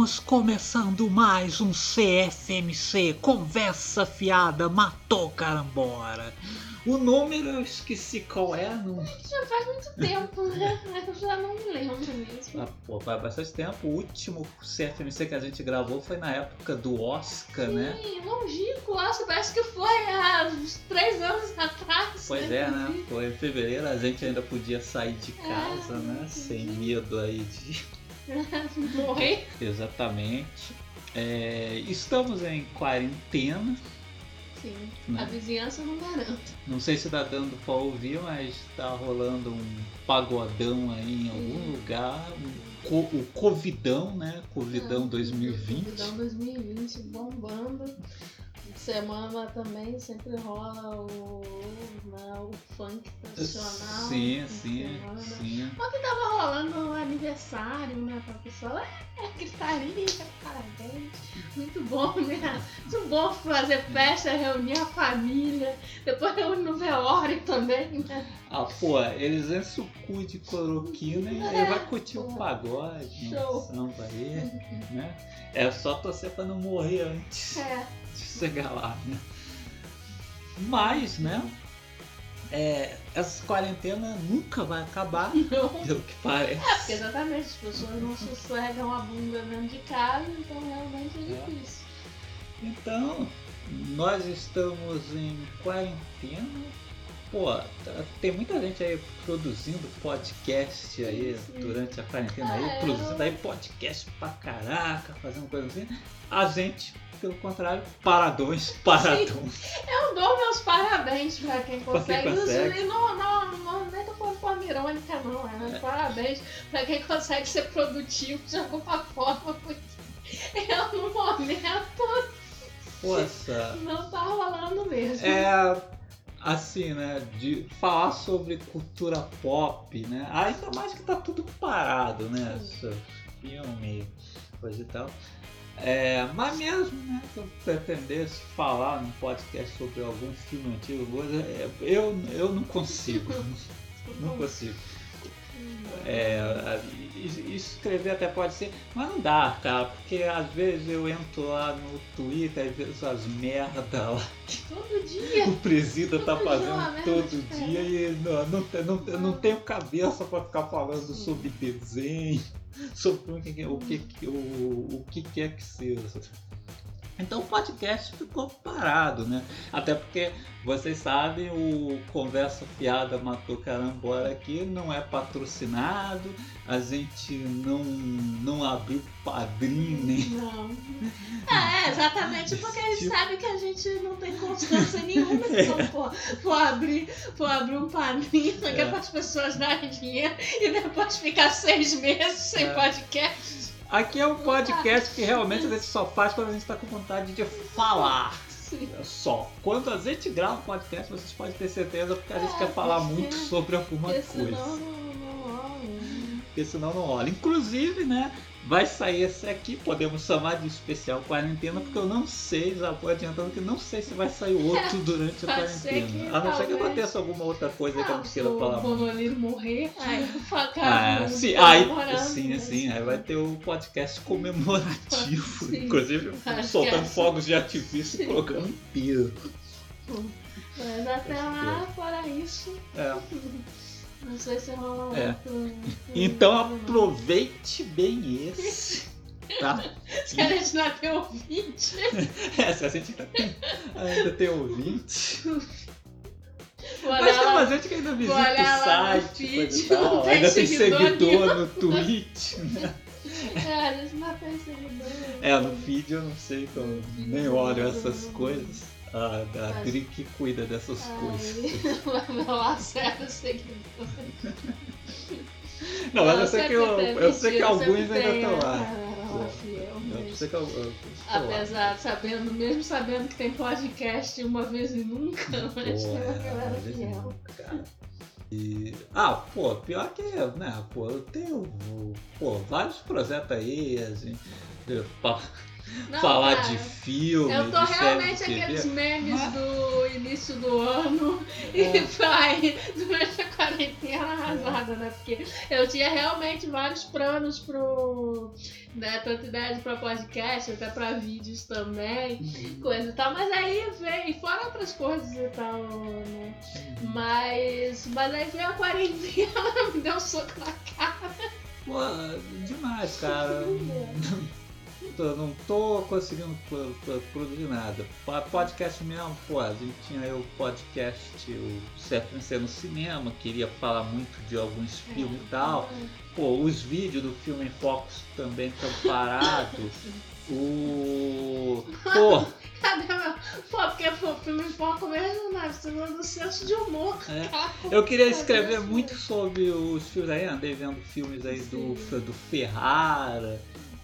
Estamos começando mais um CFMC Conversa Fiada Matou Carambora. O número eu esqueci qual é, não. Já faz muito tempo, né? Eu já não me lembro mesmo. Ah, pô, faz bastante tempo. O último CFMC que a gente gravou foi na época do Oscar, né? Sim, longínquo, acho, parece que foi há uns três anos atrás. Pois né? é, né? Foi em fevereiro, a gente ainda podia sair de casa, É, né? Sem medo aí de. Morrer. Exatamente. É, estamos em quarentena. Sim. Né? A vizinhança não garante. Não sei se tá dando pra ouvir, mas tá rolando um pagodão aí em algum Sim. lugar. Um co- o Covidão, né? Covidão Ah, 2020. Covidão 2020 bombando. Semana também sempre rola o, né, o funk tradicional. Sim, sim, semana. sim. Ontem tava rolando um aniversário, né? Pra pessoa, é, gritaria, parabéns. Muito bom, né? Muito bom fazer festa, reunir a família. Depois reúne no velório também, né? Ah, pô, eles enchem o cu de cloroquina e aí vai curtir o pagode, Show. um samba aí, né? É só torcer pra não morrer antes. É, de chegar lá, né? Mas, né? É, essa quarentena nunca vai acabar, não. pelo que parece. Porque exatamente, as pessoas não sossegam a bunda dentro de casa, então realmente é É. difícil. Então, nós estamos em quarentena. Pô, tá- tem muita gente aí produzindo podcast aí Sim, sim. durante a quarentena aí, É, produzindo eu- aí podcast pra caraca, fazendo coisa assim. A gente, pelo contrário, paradões, paradões. Eu dou meus parabéns pra quem Pra quem consegue. consegue. E não, não, não, nem tô falando forma irônica, não. É, né? Parabéns pra quem consegue ser produtivo de alguma forma, porque eu no momento Poxa, não tá rolando mesmo. é assim, né, de falar sobre cultura pop, né? Ainda mais que tá tudo parado, né? Filme, coisa e tal. É, mas mesmo, né, se eu pretendesse falar num podcast sobre algum filme antigo, coisa, é, eu, eu não consigo. não consigo. É, escrever até pode ser, mas não dá, cara, porque às vezes eu entro lá no Twitter e vejo as merda lá Todo dia. o presida tá Todo uma fazendo todo diferente. dia e não, não, não, eu não tenho cabeça pra ficar falando sobre desenho, sobre o o que, o, o que quer que seja. Então o podcast ficou parado, né? Até porque vocês sabem, o Conversa Fiada Matou Carambora aqui não é patrocinado, a gente não, não abriu padrinho nem Não. É, exatamente porque a gente Tipo- sabe que a gente não tem constância nenhuma. Então, for, for, abrir, for abrir um padrinho, só que é É. para as pessoas darem dinheiro e depois ficar seis meses sem É. podcast. Aqui é um podcast que realmente a gente só faz quando a gente está com vontade de falar. Sim. Só. Quando a gente grava um podcast, vocês podem ter certeza porque a gente É, quer falar muito sobre alguma Porque coisa. senão não, não rola. Porque senão não rola. Inclusive, né? Vai sair esse aqui, podemos chamar de especial quarentena, porque eu não sei, já vou adiantando que não sei se vai sair outro durante a quarentena. que a não ser que aconteça alguma outra coisa que eu não Ah, queira o falar. muito. Bonoliro morrer, aí o Ah, sim, aí, comemorando, sim, né? sim, aí vai ter o podcast comemorativo, Sim. inclusive soltando é. fogos de artifício e colocando inteiro. Mas até lá, fora isso, É. não sei se rola É. outro. Então outro, não. aproveite bem esse, tá? Se a gente não tem ouvinte. É, se a gente ainda tem, ainda tem ouvinte. Vou Mas tem uma gente que ainda visita o site, feed, tal. não tem ainda tem seguidor no Twitch, né? É, a gente não tem seguidor. É, no feed eu não sei, eu nem olho essas coisas. A, a Mas- Dri que cuida dessas coisas. Ai, não acerta seguidor. Não, mas eu sei que, sempre eu, tem, eu sei que alguns ainda estão é, lá. é, é, Eu eu, eu, eu, apesar, sabendo, mesmo sabendo que tem podcast uma vez e nunca, mas Pô, tem uma é, galera fiel. cara. E, ah, pô, pior que, né, pô, eu tenho, pô, vários projetos aí, assim, de Não, falar cara, de filme, Eu tô de realmente de aqueles memes Mas- do início do ano É. e vai durante a quarentena arrasada, né? Porque eu tinha realmente vários planos pro. Né, tanto ideias pra podcast, até pra vídeos também, coisa e tal, mas aí veio, fora outras coisas e tal, né? Mas, mas aí veio a quarentena, me deu um soco na cara. Pô, demais, cara. Tô- não tô conseguindo pro- pro- produzir nada. Podcast mesmo, pô, a gente tinha aí o podcast, o CFNC no cinema, queria falar muito de alguns filmes e tal. Pô, os vídeos do filme em Focus também estão parados. O. Pô? Pô, porque pô, o filme foco mesmo, né? Você não do senso de humor. É. eu queria escrever muito sobre os filmes aí, andei vendo filmes aí do, do Ferrara.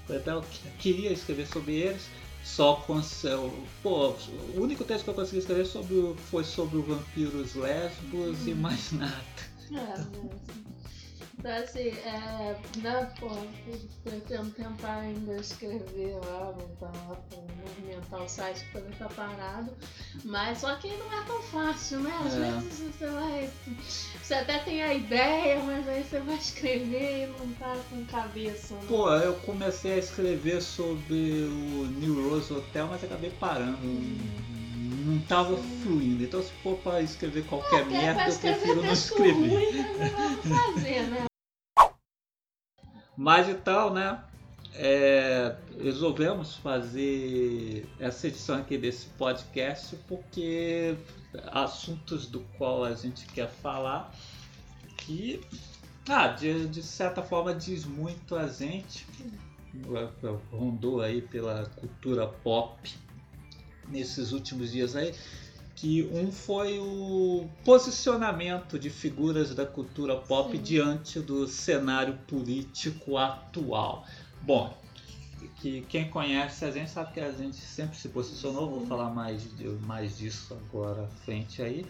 Então, eu que- queria escrever sobre eles. Só com. Pô, o único texto que eu consegui escrever sobre, foi sobre o vampiros lesbos e mais nada. É, né? Então, assim, é, né, pô, eu pretendo tentar ainda escrever lá, montar lá, pra movimentar o site que também tá parado. Mas só que não é tão fácil, né? Às É. vezes você vai. Você até tem a ideia, mas aí você vai escrever e não tá com cabeça. Né? Pô, eu comecei a escrever sobre o New Rose Hotel, mas acabei parando. Não tava fluindo. Então se for pra escrever qualquer Até merda, pra eu prefiro não escrever. ruim, é não fazer, né? Mas então, né? é, resolvemos fazer essa edição aqui desse podcast porque assuntos do qual a gente quer falar que ah, de, de certa forma diz muito a gente rondou aí pela cultura pop nesses últimos dias aí que um foi o posicionamento de figuras da cultura pop Sim. diante do cenário político atual. Bom, que quem conhece a gente sabe que a gente sempre se posicionou, vou falar mais, de- mais disso agora à frente aí.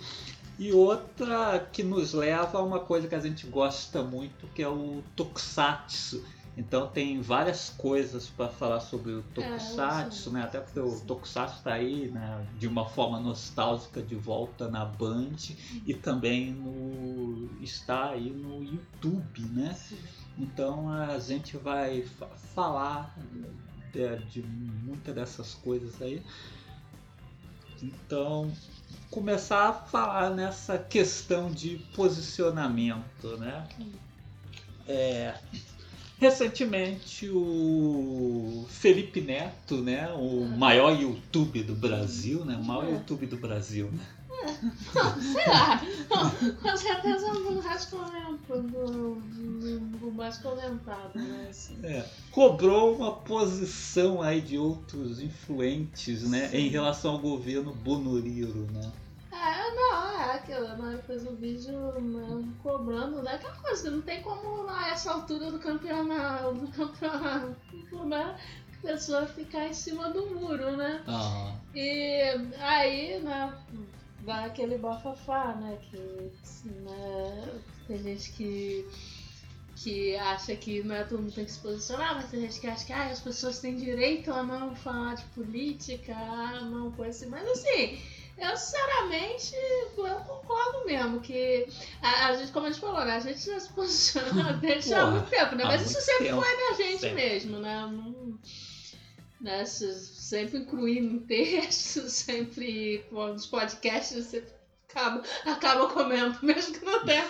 E outra que nos leva a uma coisa que a gente gosta muito, que é o Tokusatsu. Então tem várias coisas para falar sobre o Tokusatsu, né? Até porque o Tokusatsu está aí, né? De uma forma nostálgica de volta na Band e também no está aí no YouTube, né? Então a gente vai fa- falar de, de muitas dessas coisas aí. Então começar a falar nessa questão de posicionamento, né? É, recentemente o Felipe Neto, né, o maior YouTube do Brasil, né, o maior É. YouTube do Brasil, né? Sei lá. Com certeza o mais comentado, do, do, do mais comentado, né? Assim. É, cobrou uma posição aí de outros influentes, né, em relação ao governo Bonuriro, né? É, não, é aquilo, né? Fez o vídeo né, cobrando, né? Aquela coisa que não tem como a essa altura do campeonato, do campeonato, né? A pessoa ficar em cima do muro, né? Ah, E aí, né, dá aquele bafafá, né? Que né, tem gente que, que acha que não é todo mundo tem que se posicionar, mas tem gente que acha que ah, as pessoas têm direito a não falar de política, a não coisa assim. Mas assim, eu sinceramente eu concordo mesmo que a, a gente, como a gente falou, né? A gente já se posiciona desde há muito tempo, né? Mas isso sempre tempo. foi da gente Sempre. mesmo, né? Não, né, se- sempre incluindo em texto, sempre nos podcasts você acaba, acaba comentando, mesmo que não tenha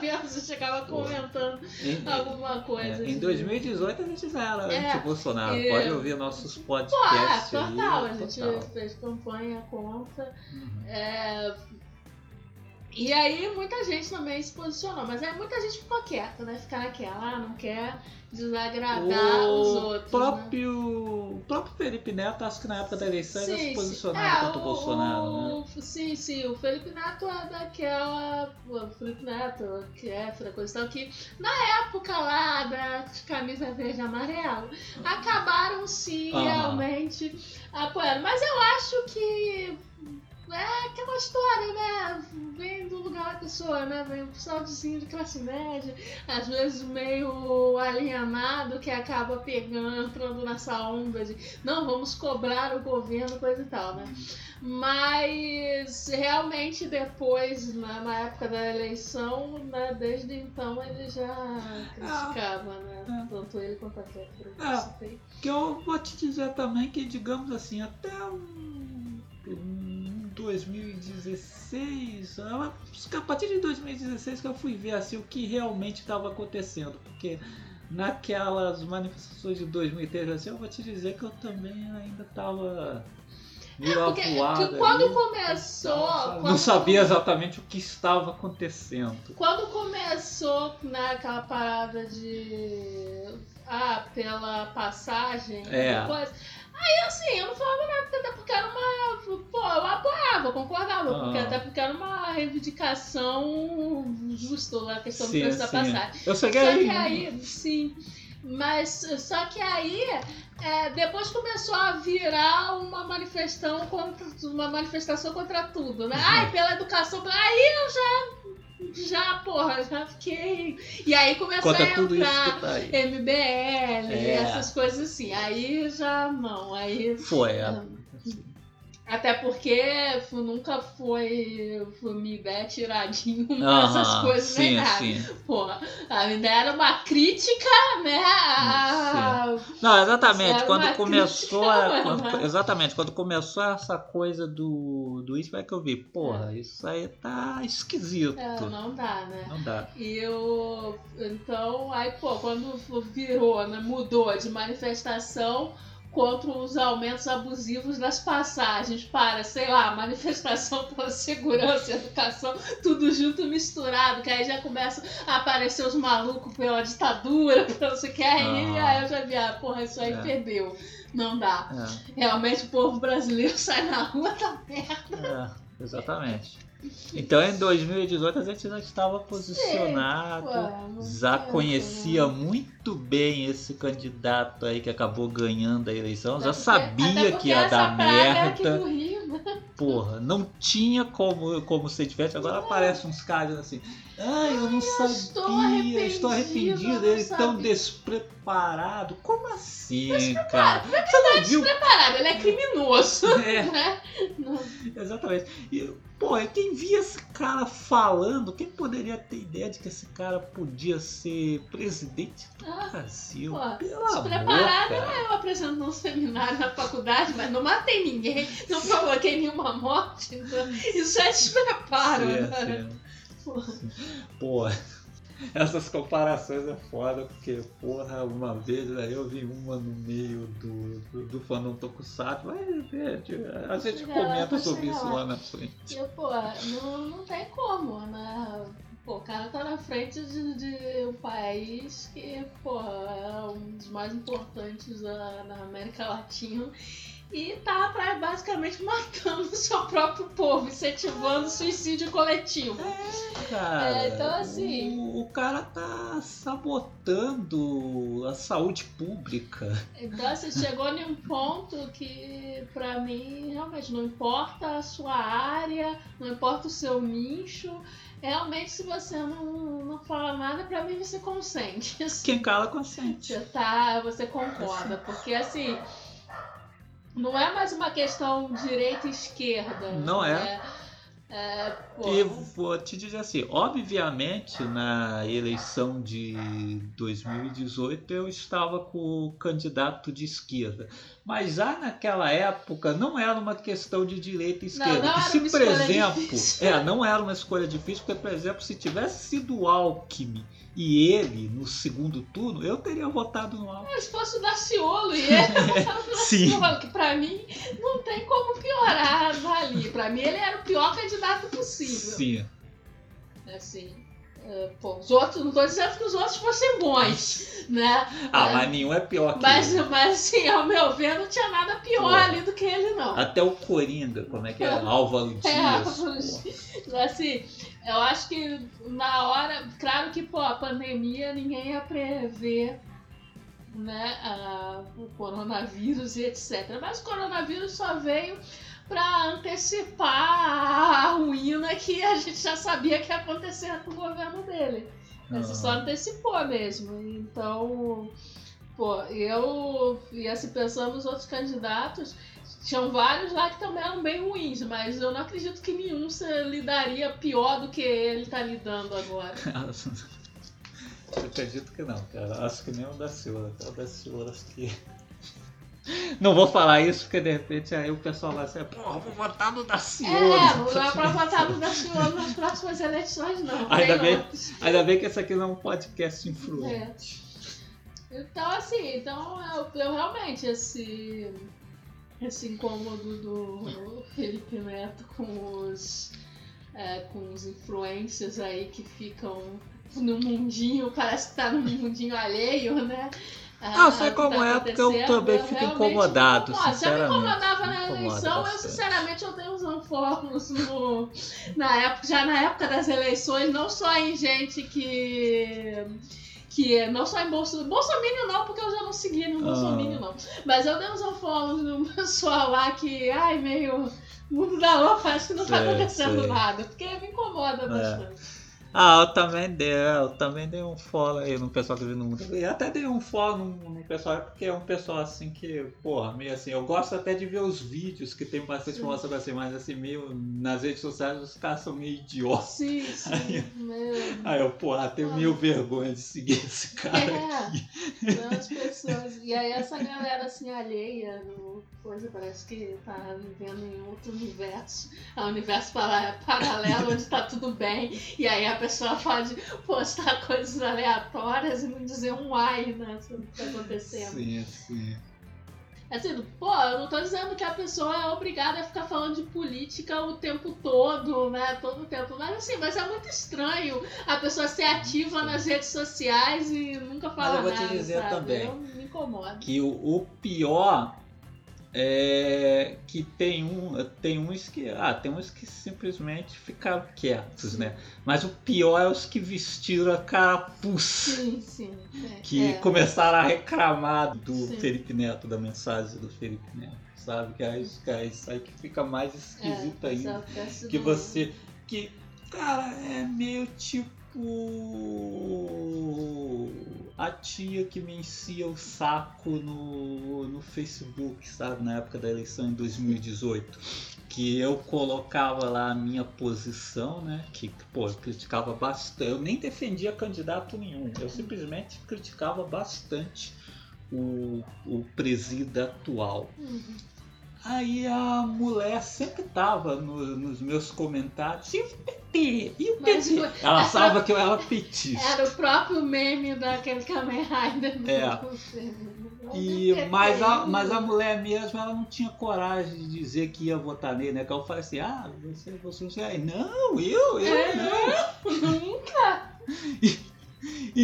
vez, a gente acaba Pô. comentando em, alguma coisa. é, em de- 2018 a gente já era É, anti-Bolsonaro, e- pode ouvir nossos Pô, é, podcasts total, aí. a gente total. fez campanha contra. Uhum. É, E aí muita gente também se posicionou, mas aí muita gente ficou quieta, né? Ficar naquela, ah, não quer desagradar os outros. né? próprio, o próprio Felipe Neto, acho que na época da eleição, ele se posicionava É, contra o Bolsonaro, né? o- Sim, sim, o Felipe Neto é daquela. O Felipe Neto, que é tal, que na época lá da camisa verde e amarelo, acabaram sim realmente apoiando. Mas eu acho que. É aquela história, né? Vem do lugar da pessoa, né? Vem um pessoalzinho de classe média, às vezes meio alienado, que acaba pegando, entrando nessa onda de não, vamos cobrar o governo, coisa e tal, né? Mas realmente depois, na, na época da eleição, né, desde então ele já criticava, né? Ah. Tanto ele quanto a Kéfera. Ah. Que eu vou te dizer também que, digamos assim, até um, um 2016, ah, acho que a partir de 2016 que eu fui ver assim, o que realmente estava acontecendo. Porque naquelas manifestações de 2013, assim, eu vou te dizer que eu também ainda estava meio Porque avoado que quando ali. começou. Não quando- sabia exatamente o que estava acontecendo. Quando começou né, aquela parada de. Ah, pela passagem, É. coisa. Aí assim, eu não falava nada, até porque era uma. Pô, eu apoiava, concordava, porque, Ah. até porque era uma reivindicação justa lá, a questão do Sim, preço da passagem. Eu cheguei Só aí. que aí, sim. Mas só que aí, é, depois começou a virar uma manifestação contra uma manifestação contra tudo, né? Uhum. Ai, pela educação, aí eu já já, porra, já fiquei. E aí começou a entrar tá. MBL, É. essas coisas assim. Aí já não, aí Foi, é. Até porque nunca foi, foi minha ideia tiradinho Aham, essas coisas nem sim, nada. sim. Porra, a ideia era uma crítica, né? a- Não, exatamente. Quando começou crítica, quando- exatamente, quando começou essa coisa do, do isso, é que eu vi, porra, isso aí tá esquisito. É, não dá, né? Não dá. E eu. Então, aí, pô, quando virou, né, mudou de manifestação contra os aumentos abusivos das passagens para, sei lá, manifestação pela segurança e educação, tudo junto misturado, que aí já começam a aparecer os malucos pela ditadura, pela não sei o que, aí, Ah. aí eu já vi, ah, porra, isso aí É. perdeu. Não dá. É, Realmente o povo brasileiro sai na rua, tá merda. é, exatamente. Então em 2018 a gente já estava posicionado, Pô, não já conhecia né? muito bem esse candidato aí que acabou ganhando a eleição, já Até porque- até sabia porque que ia dar é merda. né? Porra, não tinha como, como ser diferente. Agora aparecem uns caras assim. Ai, eu não estou sabia, estou arrependido, arrependido, eu não eles tão sabia." despreparados. Como assim, cara? Você não viu? Parado, ele é criminoso. É, Né? Não. exatamente. E, pô, quem via esse cara falando, quem poderia ter ideia de que esse cara podia ser presidente do Ah, Brasil? pô, Pelo amor, cara. Eu apresento num seminário na faculdade, mas não matei ninguém, não provoquei nenhuma morte. então Isso é despreparo. Sim, né? sim. Pô. Pô, essas comparações é foda, porque, porra, uma vez eu vi uma no meio do, do, do Fandom Tokusatsu, mas é, a gente comenta sobre isso lá. lá na frente. Pô, não, não tem como, né? Pô, o cara tá na frente de, de um país que, porra, é um dos mais importantes da, na América Latina. E tá pra, basicamente matando o seu próprio povo, incentivando o suicídio coletivo. Cara, É, então, assim- o, o cara tá sabotando a saúde pública. Então, assim, chegou em um ponto que, pra mim, realmente não importa a sua área, não importa o seu nicho. Realmente, se você não, não fala nada, pra mim você consente. Assim, Quem cala consente. Você tá, você concorda, porque assim, não é mais uma questão direita e esquerda. Não é. né? É, pô, E vou te dizer assim, obviamente na eleição de 2018 eu estava com o candidato de esquerda, mas já naquela época não era uma questão de direita e Não, esquerda. não era se uma por exemplo, difícil. é, não era uma escolha difícil, porque por exemplo, se tivesse sido o Alckmin e ele no segundo turno, eu teria votado no Alckmin. se fosse o Daciolo e ele, tava no. Daciolo, que pra mim não tem como piorar ali. Pra mim ele era o pior candidato possível. Sim. Assim, é, pô, os outros, não tô dizendo que os outros fossem bons, né? Ah, É, mas nenhum é pior que mas, ele. mas assim, ao meu ver, não tinha nada pior Pô. ali do que ele, não. Até o Coringa, como é que é? Álvaro Dias. É, pô. assim, eu acho que na hora, claro que pô, a pandemia ninguém ia prever né, a- o coronavírus e etc. Mas o coronavírus só veio para antecipar a ruína que a gente já sabia que ia acontecer com o governo dele. Isso só antecipou mesmo. Então, pô, eu e assim pensando nos outros candidatos, tinham vários lá que também eram bem ruins, mas eu não acredito que nenhum se lidaria pior do que ele tá lidando agora. Eu acredito que não, cara. Acho que nem o da Silva. O da Silva, acho que. Não vou falar isso porque de repente aí o pessoal vai ser, porra, vou votar no da Silva. É, não dá pra votar no Daciolo nas próximas eleições, não. Ainda bem, outros. ainda bem que esse aqui não é um podcast influente. Então, assim, então eu, eu realmente, esse, esse incômodo do Felipe Neto com os, é, com os influencers aí que ficam no mundinho, parece que tá no mundinho alheio, né? Ah, sei ao que como tá é, porque eu também fico realmente incomodado, me incomoda. Já me incomodava na eleição, eu sinceramente eu dei uns unfollows no, na época, já na época das eleições, não só em gente que. Que não só em Bolsonaro. Bolsonaro não, porque eu já não segui no Bolsonaro Ah. não. Mas eu dei uns unfollows no pessoal lá que, ai, meio. Mundo da lua parece que não tá Sei, acontecendo sei. nada. Porque me incomoda É. Ah, eu também dei, eu também dei um follow aí no pessoal que vive no mundo. E até dei um follow no, no pessoal, porque é um pessoal assim que, porra, meio assim, eu gosto até de ver os vídeos que tem bastante informação assim, mas assim, meio nas redes sociais os caras são meio idiotas. Sim, sim. Meu. Aí eu, porra, tenho meio vergonha de seguir esse cara. É, não, as pessoas. E aí essa galera assim alheia no coisa, parece que tá vivendo em outro universo. É um universo para- paralelo onde tá tudo bem. E aí a pessoa pode postar coisas aleatórias e não dizer um ai, né? Sobre o que tá acontecendo. Sim, sim. Assim, pô, eu não tô dizendo que a pessoa é obrigada a ficar falando de política o tempo todo, né? Todo o tempo. Mas assim, mas é muito estranho a pessoa ser ativa nas redes sociais e nunca falar eu vou te nada, dizer sabe? também. Eu me incomoda. Que o, o pior é que tem um tem uns que ah tem uns que simplesmente ficaram quietos né mas o pior é os que vestiram a capuz Sim, sim. é, que é. começaram a reclamar do Sim. Felipe Neto da mensagem do Felipe Neto sabe que aí, que aí isso aí que fica mais esquisito É, ainda que você que cara é meio tipo a tia que me enchia o saco no, no Facebook, sabe, na época da eleição em 2018, que eu colocava lá a minha posição, né, que pô, eu criticava bastante, eu nem defendia candidato nenhum, eu simplesmente criticava bastante o, o presídio atual. Uhum. Aí a mulher sempre tava no- nos meus comentários. E o PT? E o PT? foi- Ela sabia que eu era petista. Era o próprio meme daquele Kamen Rider. É. E, mas, a, mas a mulher mesmo, ela não tinha coragem de dizer que ia votar nele, né? Que eu falei assim, ah, você, você, você. Aí, não, eu, eu É. não. Nunca. E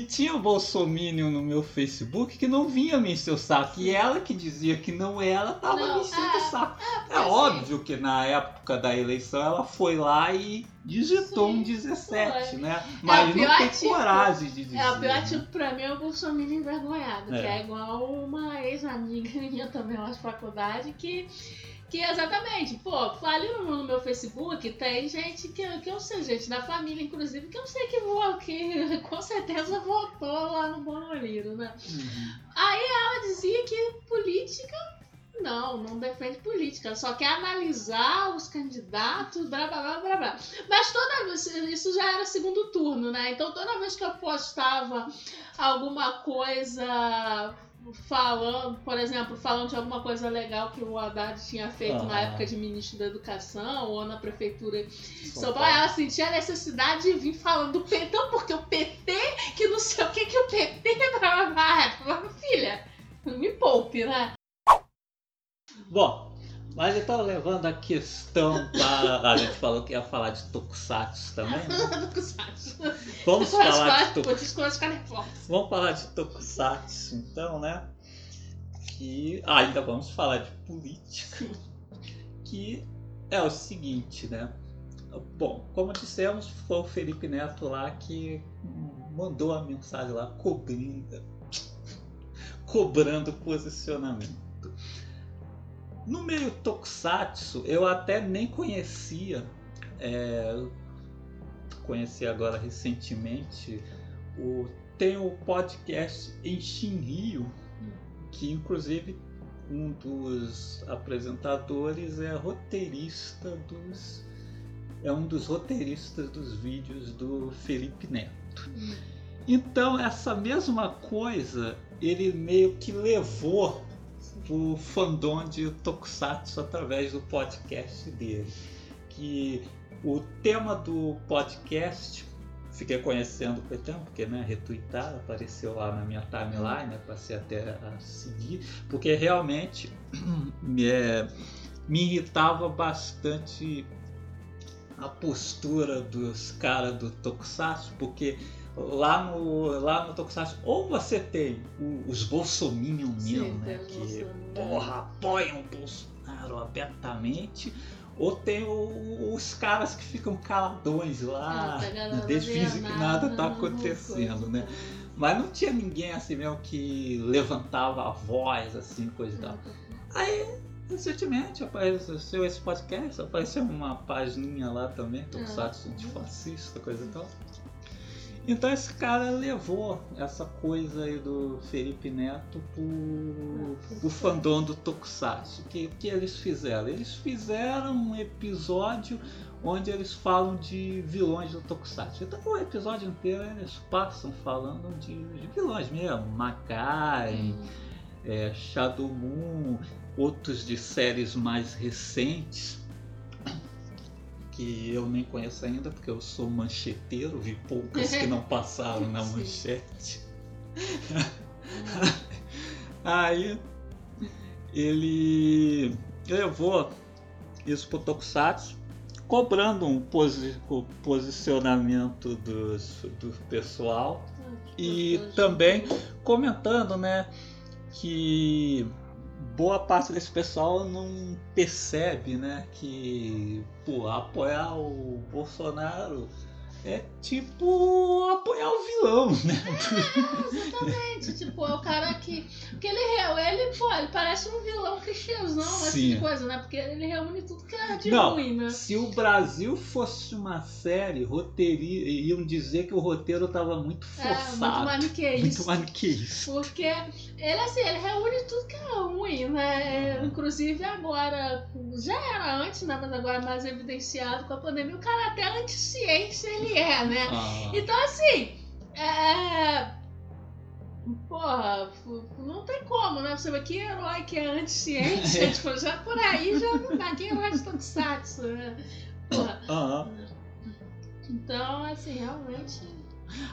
tinha o Bolsominion no meu Facebook que não vinha me encher o saco. E ela que dizia que não ela, tava Não, me enchendo é, o saco. É, assim- óbvio que na época da eleição ela foi lá e digitou Sim, um 17, foi. né? Mas pior não tem tipo- coragem de dizer. É, o pior né? tipo pra mim é o Bolsonaro envergonhado, É. que é igual uma ex-amiga minha também lá de faculdade, que, que exatamente, pô, ali no, meu Facebook tem gente que, que eu sei, gente da família, inclusive, que eu sei que, vou, que com certeza votou lá no Bonoliro, né? Uhum. Ela dizia que política. Não, não defende política, só quer analisar os candidatos, blá blá blá blá blá. Mas toda vez, isso já era segundo turno, né? Então toda vez que eu postava alguma coisa falando, por exemplo, falando de alguma coisa legal que o Haddad tinha feito na Ah. época de ministro da Educação ou na prefeitura Paulo, Paulo. ela sentia a necessidade de vir falando do PT, então porque o PT, que não sei o que, que o PT blá, blá, blá. Filha, me poupe, né? Bom, Mas então, levando a questão para. A gente falou que ia falar de Tokusatsu também, né? Tokusatsu. Vamos falar de Tokusatsu. Vamos falar de Tokusatsu, então, né? Que ah, ainda vamos falar de política. Que é o seguinte, né? Bom, como dissemos, foi o Felipe Neto lá que mandou a mensagem lá cobrindo, cobrando posicionamento. No meio Tokusatsu, eu até nem conhecia, é, conheci agora recentemente, o, tem o podcast em Shinryu, que inclusive um dos apresentadores é roteirista dos. É um dos roteiristas dos vídeos do Felipe Neto. Então, essa mesma coisa ele meio que levou o fandom de Tokusatsu através do podcast dele. Que o tema do podcast, fiquei conhecendo com o tempo, porque né, retweetaram, apareceu lá na minha timeline, né, passei até a seguir, porque realmente me, é, me irritava bastante a postura dos caras do Tokusatsu, porque lá no, lá no Tokusatsu, ou você tem o- os bolsominion mesmo, né, que porra, apoiam o Bolsonaro abertamente, ou tem o- os caras que ficam caladões lá, É, tá fingem que nada tá não acontecendo, né? Mas não tinha ninguém assim mesmo que levantava a voz, assim, coisa e tal. Aí, recentemente, apareceu esse podcast, apareceu uma página lá também, Tokusatsu antifascista, coisa e tal. Então esse cara levou essa coisa aí do Felipe Neto pro, pro fandom do Tokusatsu. O que, que eles fizeram? Eles fizeram um episódio onde eles falam de vilões do Tokusatsu. Então o episódio inteiro eles passam falando de, de vilões mesmo. Makai, é, Shadow Moon, outros de séries mais recentes que eu nem conheço ainda porque eu sou mancheteiro, vi poucas que não passaram na manchete. Aí ele levou isso pro Tokusatsu, cobrando um posi- o posicionamento dos, do pessoal e também comentando, né, que boa parte desse pessoal não percebe, né, que pô, apoiar o Bolsonaro é tipo apoiar o vilão, né? Exatamente, tipo, é o cara que. Porque ele, re- ele, pô, ele parece um vilão cristãozão, essa Sim. coisa, né? Porque ele reúne tudo que é de Não, ruim, né? Se o Brasil fosse uma série, roteiri... iam dizer que o roteiro tava muito É, muito forçado. maniqueísta. muito maniqueísta. Porque ele, assim, ele reúne tudo que é ruim, né? Inclusive agora, já era antes, né? Mas agora mais evidenciado com a pandemia, o cara até anti-ciência ele é, né? Ah, Então, assim, é. Porra, não tem como, né? Você vê que herói que é anti-ciência, tipo, já por aí já não dá. Quem é herói de Tokusatsu, né? Porra. ah. Então, assim, realmente.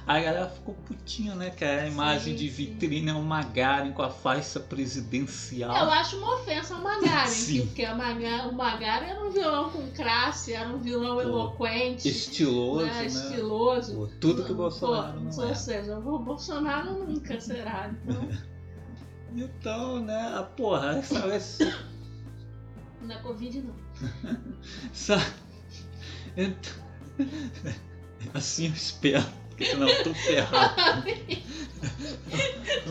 A galera ficou putinha, né? Que a imagem Sim, de sim. vitrine é um Magaren com a faixa Eu presidencial. acho uma ofensa ao Magaren, Sim. porque Maga- o Magaren era um vilão com classe, era um vilão Pô, eloquente, Estiloso, né? né? estiloso. Pô, tudo que o Pô, Bolsonaro não Ou é. seja, o Bolsonaro nunca será. Então, Então, né? a Porra, essa, essa, na Covid não. essa- então, assim eu espero, porque senão eu tô ferrado.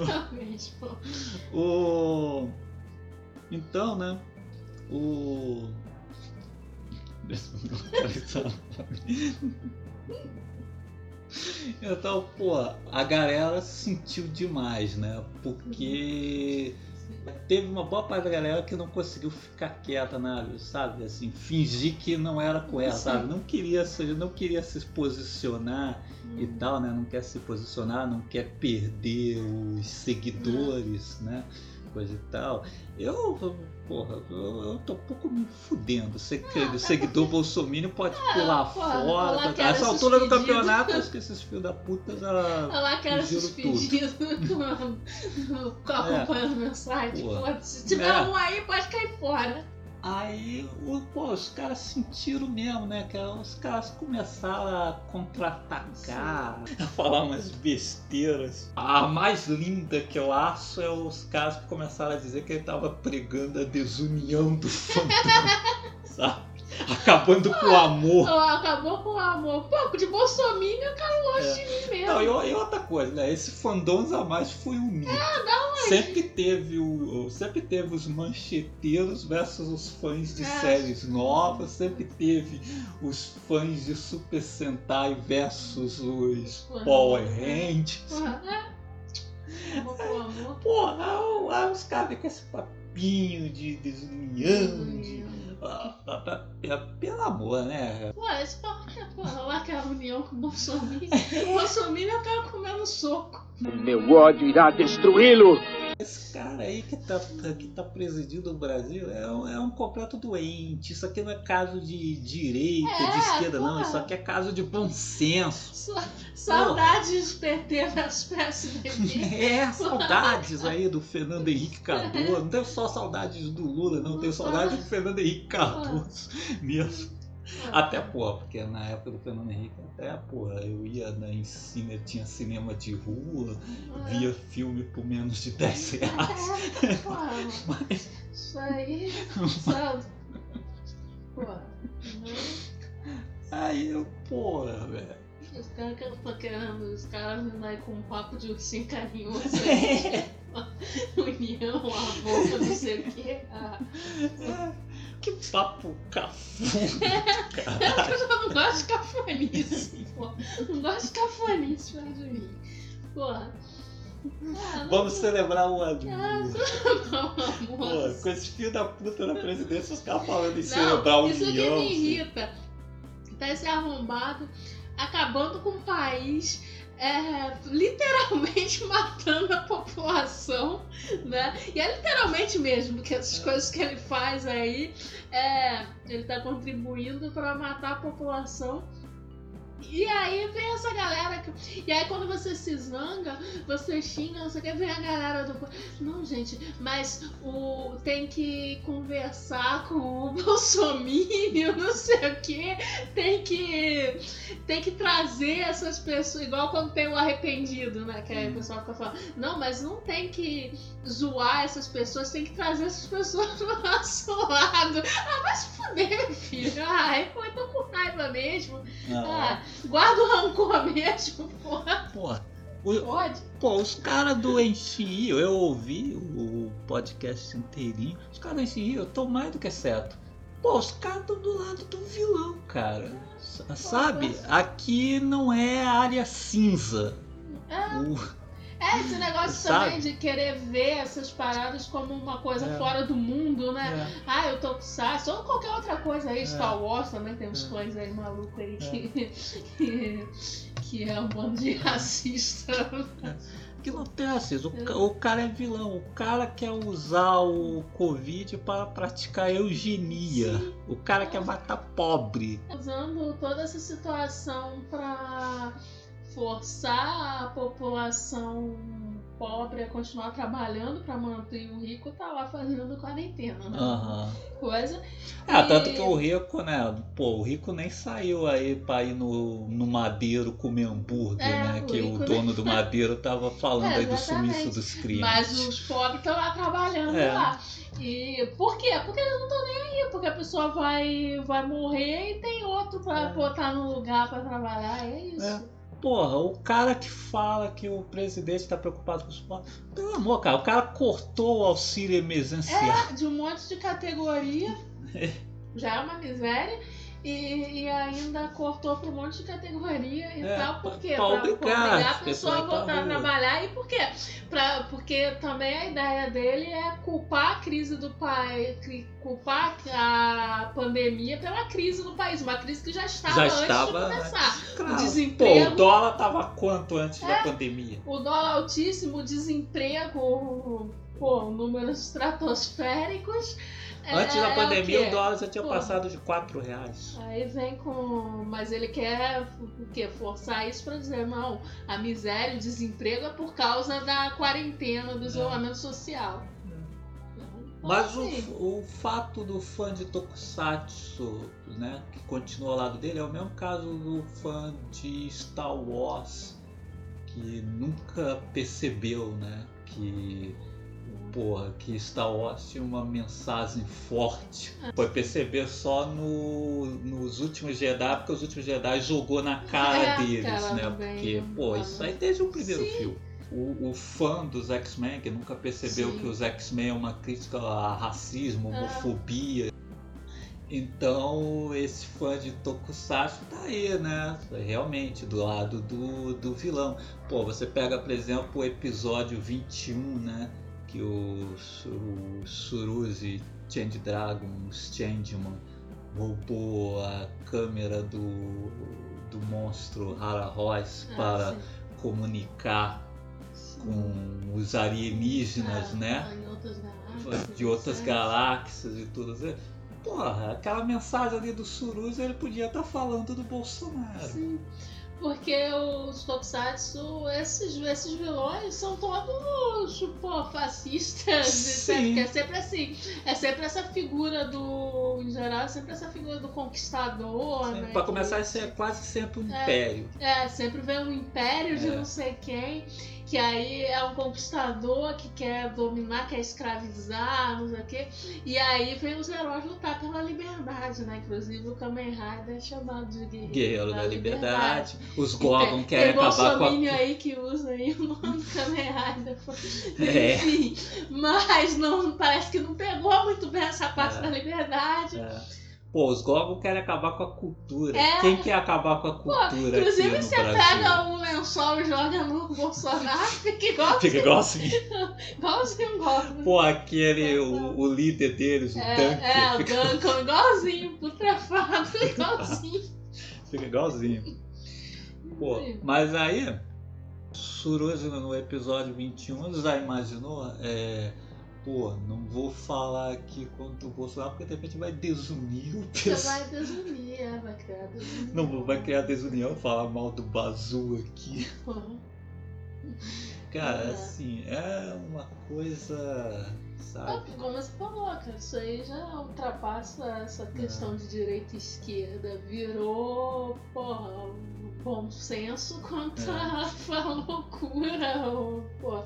Realmente, pô. O... Então, né? O. Então, pô, a galera sentiu demais, né? Porque teve uma boa parte da galera que não conseguiu ficar quieta, né? sabe? Assim, fingir que não era com ela, Sim. sabe? Não queria, se- não queria se posicionar e Hum. tal, né? Não quer se posicionar, não quer perder os seguidores, né? Coisa e tal. Eu, porra, eu, eu tô um pouco me fudendo. Se, o seguidor bolsominion pode pular Ah, porra, fora. tá- Essa altura do esses campeonato, acho que esses filhos da puta já. Olha lá que era Pediram suspendido com, com acompanhando meu site. Porra. Pô, se tiver É. um aí, pode cair fora. Aí pô, os caras sentiram mesmo, né? Que os caras começaram a contra-atacar, a falar umas besteiras. A mais linda que eu acho é os caras que começaram a dizer que ele tava pregando a desunião do fandom, sabe? Acabando com o amor. Acabou com o amor. Pô, de Bolsonaro eu quero longe É. de mim mesmo. Não, e, outra coisa, né? Esse fandom a mais foi um mito. Sempre teve o, sempre teve os mancheteiros versus os fãs de É. séries novas, sempre teve os fãs de Super Sentai versus os Uhum. Power Rangers. Porra, é. Porra, os caras com esse papinho de desunião, de. É, pelo amor, né? Pô, esse é porra lá que é a união com o Bolsonaro. O Bolsonaro eu quero comer no soco. Meu ódio irá destruí-lo. Esse cara aí que tá, que tá presidindo o Brasil é um, é um completo doente. Isso aqui não é caso de direita, É, de esquerda, não. porra. Isso aqui é caso de bom senso. Sa- Saudades PT versus PSDB. É, saudades aí do Fernando Henrique Cardoso. Não tenho só saudades do Lula, não. Tenho saudades do Fernando Henrique Cardoso mesmo. Até, porra, porque na época do Fernando Henrique, até, porra, eu ia na, em cine, tinha cinema de rua, via filme por menos de 10 reais. É, porra, isso aí, sabe? Pô, né? Aí eu, porra, velho. os caras que eu tô querendo, os caras vindo aí com um papo de ursinho carinhoso. União, amor, não sei o quê. Ah, Que papo cafona, eu não gosto de cafonice, pô. Não gosto de cafonice perto de mim. Porra. Ah, Vamos celebrar o ano. Não, Pô, com esse filho da puta na presidência, os caras falando em celebrar o isso que união. me irrita. Tá esse arrombado acabando com o país, é, literalmente matando a população, né? E é literalmente mesmo, porque essas coisas que ele faz aí, é, ele tá contribuindo para matar a população. E aí vem essa galera que. E aí quando você se zanga, você xinga, não sei o que, vem a galera do. Não, gente, mas o tem que conversar com o Bolsonaro, não sei o que, tem que tem que trazer essas pessoas, igual quando tem o arrependido, né? Que aí o pessoal fica falando, não, mas não tem que zoar essas pessoas, tem que trazer essas pessoas pro nosso lado. Ah, vai se fuder, meu filho. Ai, eu tô com raiva mesmo. Não, Ah, guarda o rancor mesmo, porra. porra. O- Pode? Pô, os caras do Enchi, eu ouvi o podcast inteirinho. Os caras do Enchi, eu tô mais do que certo. Pô, os caras estão do lado do vilão, cara. Sabe? Aqui não é área cinza. É. O- É, esse negócio Sabe? também de querer ver essas paradas como uma coisa É. fora do mundo, né? é, Ah, eu tô com saço, ou qualquer outra coisa aí, É. Star Wars também tem uns É. fãs aí malucos aí que, que, que é um bando de racista. que não tem racismo. O, o cara é vilão. O cara quer usar o Covid para praticar eugenia. Sim. O cara quer matar pobre. Usando toda essa situação pra forçar a população pobre a continuar trabalhando pra manter o rico tá lá fazendo quarentena, né? Aham. Coisa. Ah, E- tanto que o rico, né? Pô, o rico nem saiu aí pra ir no, no Madeiro comer hambúrguer, É, né? o Que o nem- dono do Madeiro tava falando É, aí do sumiço dos clientes. Mas os pobres estão lá trabalhando É. lá. E por quê? Porque eles não estão nem aí, porque a pessoa vai, vai morrer e tem outro pra É. botar no lugar pra trabalhar. É isso. É. Porra, o cara que fala que o presidente tá preocupado com os pobres. Pelo amor, cara, o cara cortou o auxílio emergencial. de um monte de categoria. É. Já é uma miséria. E, e ainda cortou para um monte de categoria e É, tal. Por quê? pra obrigar a pessoa a voltar a trabalhar. E por quê? Pra, porque também a ideia dele é culpar a crise do país, culpar a pandemia pela crise do país. Uma crise que já estava Já antes estava, de começar. Claro. desemprego. Pô, o dólar tava quanto antes É. da pandemia? O dólar altíssimo, o desemprego, pô, números estratosféricos. Antes É, da é o pandemia, quê? o dólar já tinha Pô. passado de 4 reais. Aí vem com. Mas ele quer o quê? Forçar isso pra dizer, não, a miséria, o desemprego é por causa da quarentena, do isolamento social. Mas o, Sim. o fato do fã de Tokusatsu, né, que continua ao lado dele, é o mesmo caso do fã de Star Wars, que nunca percebeu, né, que porra, que Star Wars tinha uma mensagem forte. Foi perceber só no, nos últimos Jedi, porque os últimos Jedi jogou na cara É, deles, cara, né? também, Porque, pô, isso aí desde o primeiro Sim. filme. O, o fã dos X-Men, que nunca percebeu Sim. que os X-Men é uma crítica a racismo, É. homofobia. Então, esse fã de Tokusatsu tá aí, né? Realmente, do lado do, do vilão. Pô, você pega, por exemplo, o episódio 21, né? Que o, Su- o Suruzi Change Dragon, os Changeman, roubou a câmera do, do monstro Hara Royce Ah, para sim. comunicar Sim. com os alienígenas, Ah, né? Outras galáxias. de outras etc. galáxias e tudo. Porra, aquela mensagem ali do Surus ele podia estar falando do Bolsonaro. Sim. Porque os Tokusatsu, esses, esses vilões são todos, pô, fascistas, Sim. Que é sempre assim. É sempre essa figura do. Em geral, é sempre essa figura do conquistador, né? Para começar, isso é quase sempre um É. império. É, sempre vem um império de É. não sei quem, que aí é um conquistador que quer dominar, quer escravizar, não sei o quê. E aí vem os heróis lutar pela liberdade, né? Inclusive o Kamen Rider é chamado de guerreiro, Guerreiro da liberdade. Os Gorgon tem, querem tem acabar com a. bolsominion aí que usa aí o nome do Kamen Rider. É. Enfim, mas não, parece que não pegou muito bem essa parte É. da liberdade. É. Pô, os Gorgon querem acabar com a cultura. É. Quem quer acabar com a cultura Inclusive, aqui você pega um lençol e joga no Bolsonaro, fica igual, Fica igual assim. igualzinho um golpe. Pô, aquele, o, o líder deles, o É, tanque, é, o fica, Duncan, igualzinho, putrefado, igualzinho. fica igualzinho. Pô, mas aí, Suruzi no episódio 21 já imaginou? É, pô, não vou falar aqui contra o Bolsonaro porque de repente vai desunir o pessoal. vai desunir, é, vai criar desunião. Não vai criar desunião, falar mal do Bazu aqui. Cara, É. assim, é uma coisa, sabe? Como você falou, cara, isso aí já ultrapassa essa questão de direita e esquerda. Virou, porra, um bom senso contra É. a loucura. ou, Pô,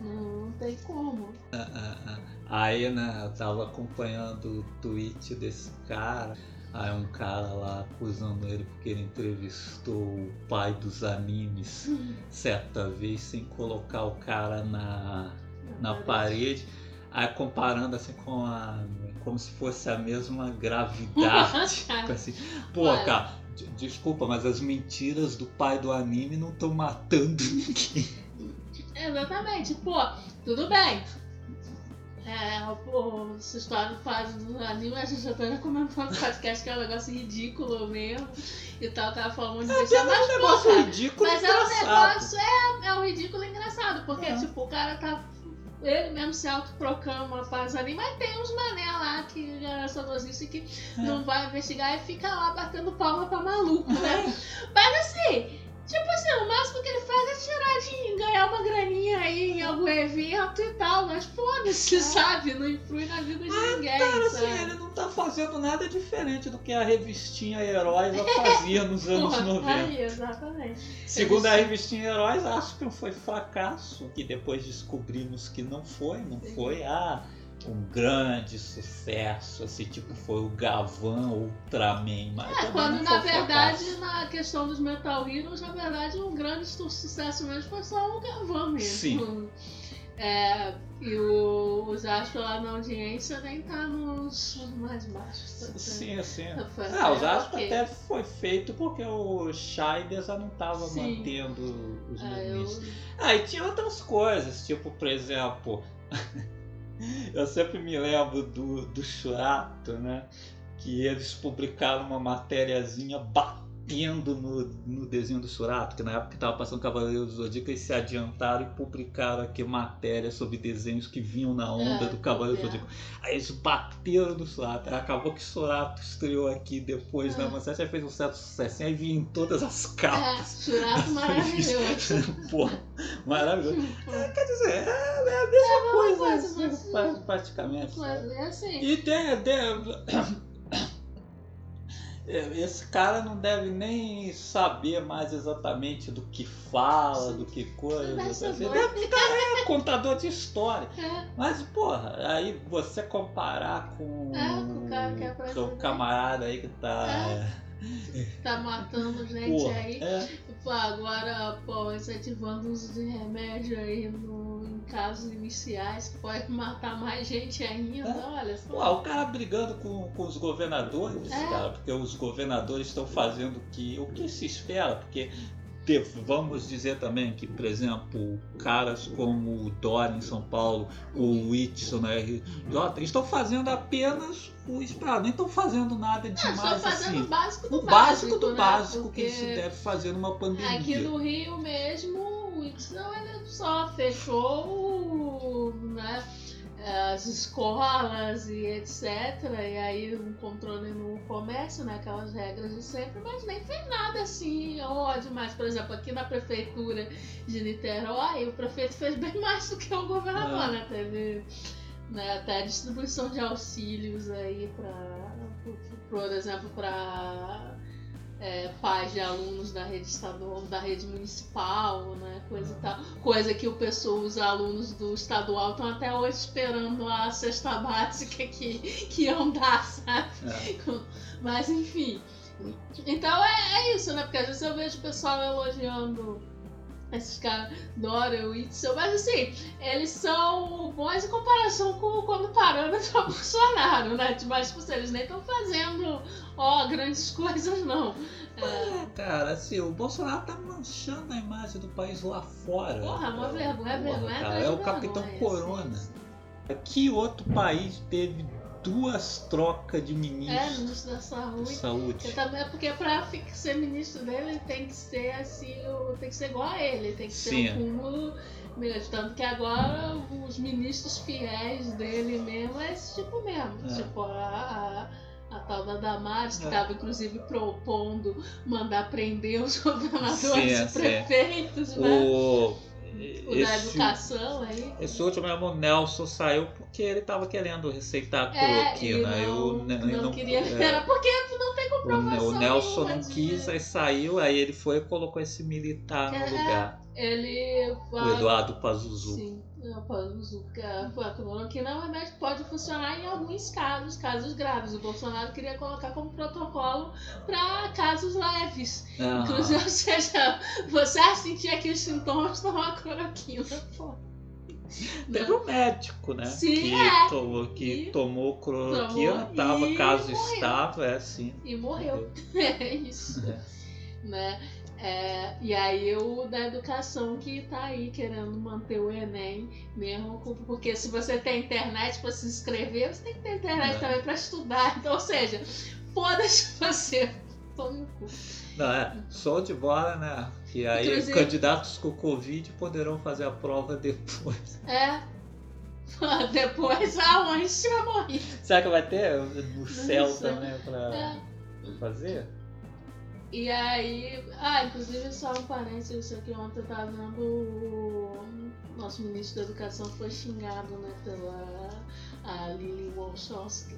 não tem como. Ah, ah, ah. Aí, né, eu tava acompanhando o tweet desse cara. Aí um cara lá acusando ele porque ele entrevistou o pai dos animes certa vez sem colocar o cara na, na parede. Aí comparando assim com a. como se fosse a mesma gravidade. Fica assim, pô, Olha. cara, de- desculpa, mas as mentiras do pai do anime não estão matando ninguém. Exatamente, pô, tudo bem. É, pô, essa história do do anime, a gente já tá comentando no podcast que é um negócio ridículo mesmo e tal, tava falando de besteira, mas, É um negócio ridículo mas e é um engraçado. negócio, é, é um ridículo engraçado, porque, É. tipo, o cara tá. Ele mesmo se autoproclama paz anime, mas tem uns mané lá que já é saudosista que É. não vai investigar e fica lá batendo palma pra maluco, né? Mas assim, tipo assim, o máximo que ele faz é tirar de ganhar uma graninha aí em algum evento e tal, mas foda-se, sabe? Não influi na vida de ninguém, É. Cara, assim, sabe? ele não tá fazendo nada diferente do que a revistinha Heróis já fazia nos anos Porra, 90. Aí, exatamente. Segundo a revistinha Heróis, acho que foi fracasso. Que depois descobrimos que não foi, não foi ah, um grande sucesso, assim, tipo, foi o Gavan Ultraman. Mas É, também quando na verdade, na questão dos Metal Heroes, na verdade, um grande su- sucesso mesmo foi só o Gavan mesmo. Sim. É, e o, os Astros lá na audiência nem tá nos mais baixos. tá? Sim, sim. Foi- Ah, os é, Astros ok. até foi feito porque o Scheider já não estava Sim. mantendo os Ah, eu- limites. Ah, e tinha outras coisas, tipo, por exemplo, eu sempre me lembro do, do Churato, né? Que eles publicaram uma matériazinha batendo indo no, no desenho do Churato, que na época que estava passando Cavaleiro do Zodíaco, eles se adiantaram e publicaram aqui matéria sobre desenhos que vinham na onda É, do Cavaleiro do é. Zodíaco. Aí eles bateram no Churato. Aí Acabou que Churato estreou aqui depois É. na Manchete, aí fez um certo sucesso. Aí vinha em todas as É, capas. Churato maravilhoso. Pô, maravilhoso. Pô, Quer dizer, é, é a mesma coisa, coisa, assim, mas- pra- praticamente. Mas é assim. E tem, tem- Esse cara não deve nem saber mais exatamente do que fala, do que coisa. Saber. deve ficar é, contador de história. É, Mas, porra, aí você comparar com, É, com o cara é com o presidente. camarada aí que tá. tá matando gente Porra, aí. é. Pô, agora, pô, incentivando o uso de remédio aí no, em casos iniciais, pode matar mais gente ainda, É. olha só. o cara brigando com, com os governadores, É. cara, porque os governadores estão fazendo o que, o que se espera, porque vamos dizer também que, por exemplo, caras como o Dória em São Paulo, o Whitson na RJ, estão fazendo apenas o esperado, nem estão fazendo nada demais fazendo assim. o básico do O básico do né? básico que se deve fazer numa pandemia. Aqui no Rio mesmo, o Whitson ele só fechou né, as escolas e etc. E aí um controle no comércio, né, aquelas regras de sempre, mas nem fez nada assim, ó, demais. Por exemplo, aqui na prefeitura de Niterói, o prefeito fez bem mais do que o governador, É. né? Teve né, até a distribuição de auxílios aí para, por exemplo, para é, pais de alunos da rede estadual, da rede municipal, né, coisa e tal. Coisa que o pessoal, os alunos do estadual estão até hoje esperando a cesta básica que, que iam dar, sabe? É. Mas enfim. Então é, é isso, né? Porque às vezes eu vejo o pessoal elogiando esses caras Dória, Whitson, mas assim, eles são bons em comparação com quando parâmetro é o Bolsonaro, né? Mas tipo, eles nem estão fazendo ó, grandes coisas, não. É, É, cara, assim, o Bolsonaro tá manchando a imagem do país lá fora. porra, uma Cara. vergonha, é vergonha. cara, é o Capitão vergonha, Corona. assim, assim. Que outro país teve duas trocas de É, ministros ministro da de saúde. saúde? Porque, também, porque pra ser ministro dele ele tem que ser assim, tem que ser igual a ele, tem que Sim. ser um cúmulo. Tanto que agora os ministros fiéis dele mesmo é esse tipo mesmo. É. Tipo, a, a, a tal da Damares, que É. estava inclusive propondo mandar prender os governadores Sim, e sim. prefeitos, né? O, O da esse, educação aí. esse último mesmo, o Nelson saiu porque ele tava querendo receitar É, cloroquina. e e o não, Ne- não, e queria é, era porque não tem o, comprovação Ne- o Nelson não de- quis, aí saiu, aí ele foi e colocou esse militar no É, lugar. Ele O Eduardo Pazuzu. Sim, cloroquina, a cloroquina é um remédio que pode funcionar em alguns casos, casos graves. O Bolsonaro queria colocar como protocolo para casos leves. Ah, Inclusive, ou seja, você sentir aqui os sintomas, tomar cloroquina. Pô. Teve um médico, né? Sim, que, é. tomou, que E tomou cloroquina, tomou tava caso morreu. estável, é assim. E morreu. É isso. É. né? É, e aí o da educação que tá aí querendo manter o Enem mesmo, porque se você tem internet para se inscrever, você tem que ter internet É. também para estudar. Então, ou seja, foda-se você. Tome o cu. Não, é, show de bola, né? Que aí Inclusive- candidatos com Covid poderão fazer a prova depois. É. Depois aonde vai morrer. Será que vai ter no céu sei. também pra É. fazer? E aí, ah, inclusive só um parênteses, isso aqui ontem eu tava vendo o nosso ministro da Educação foi xingado, né, pela a Lili Walshowski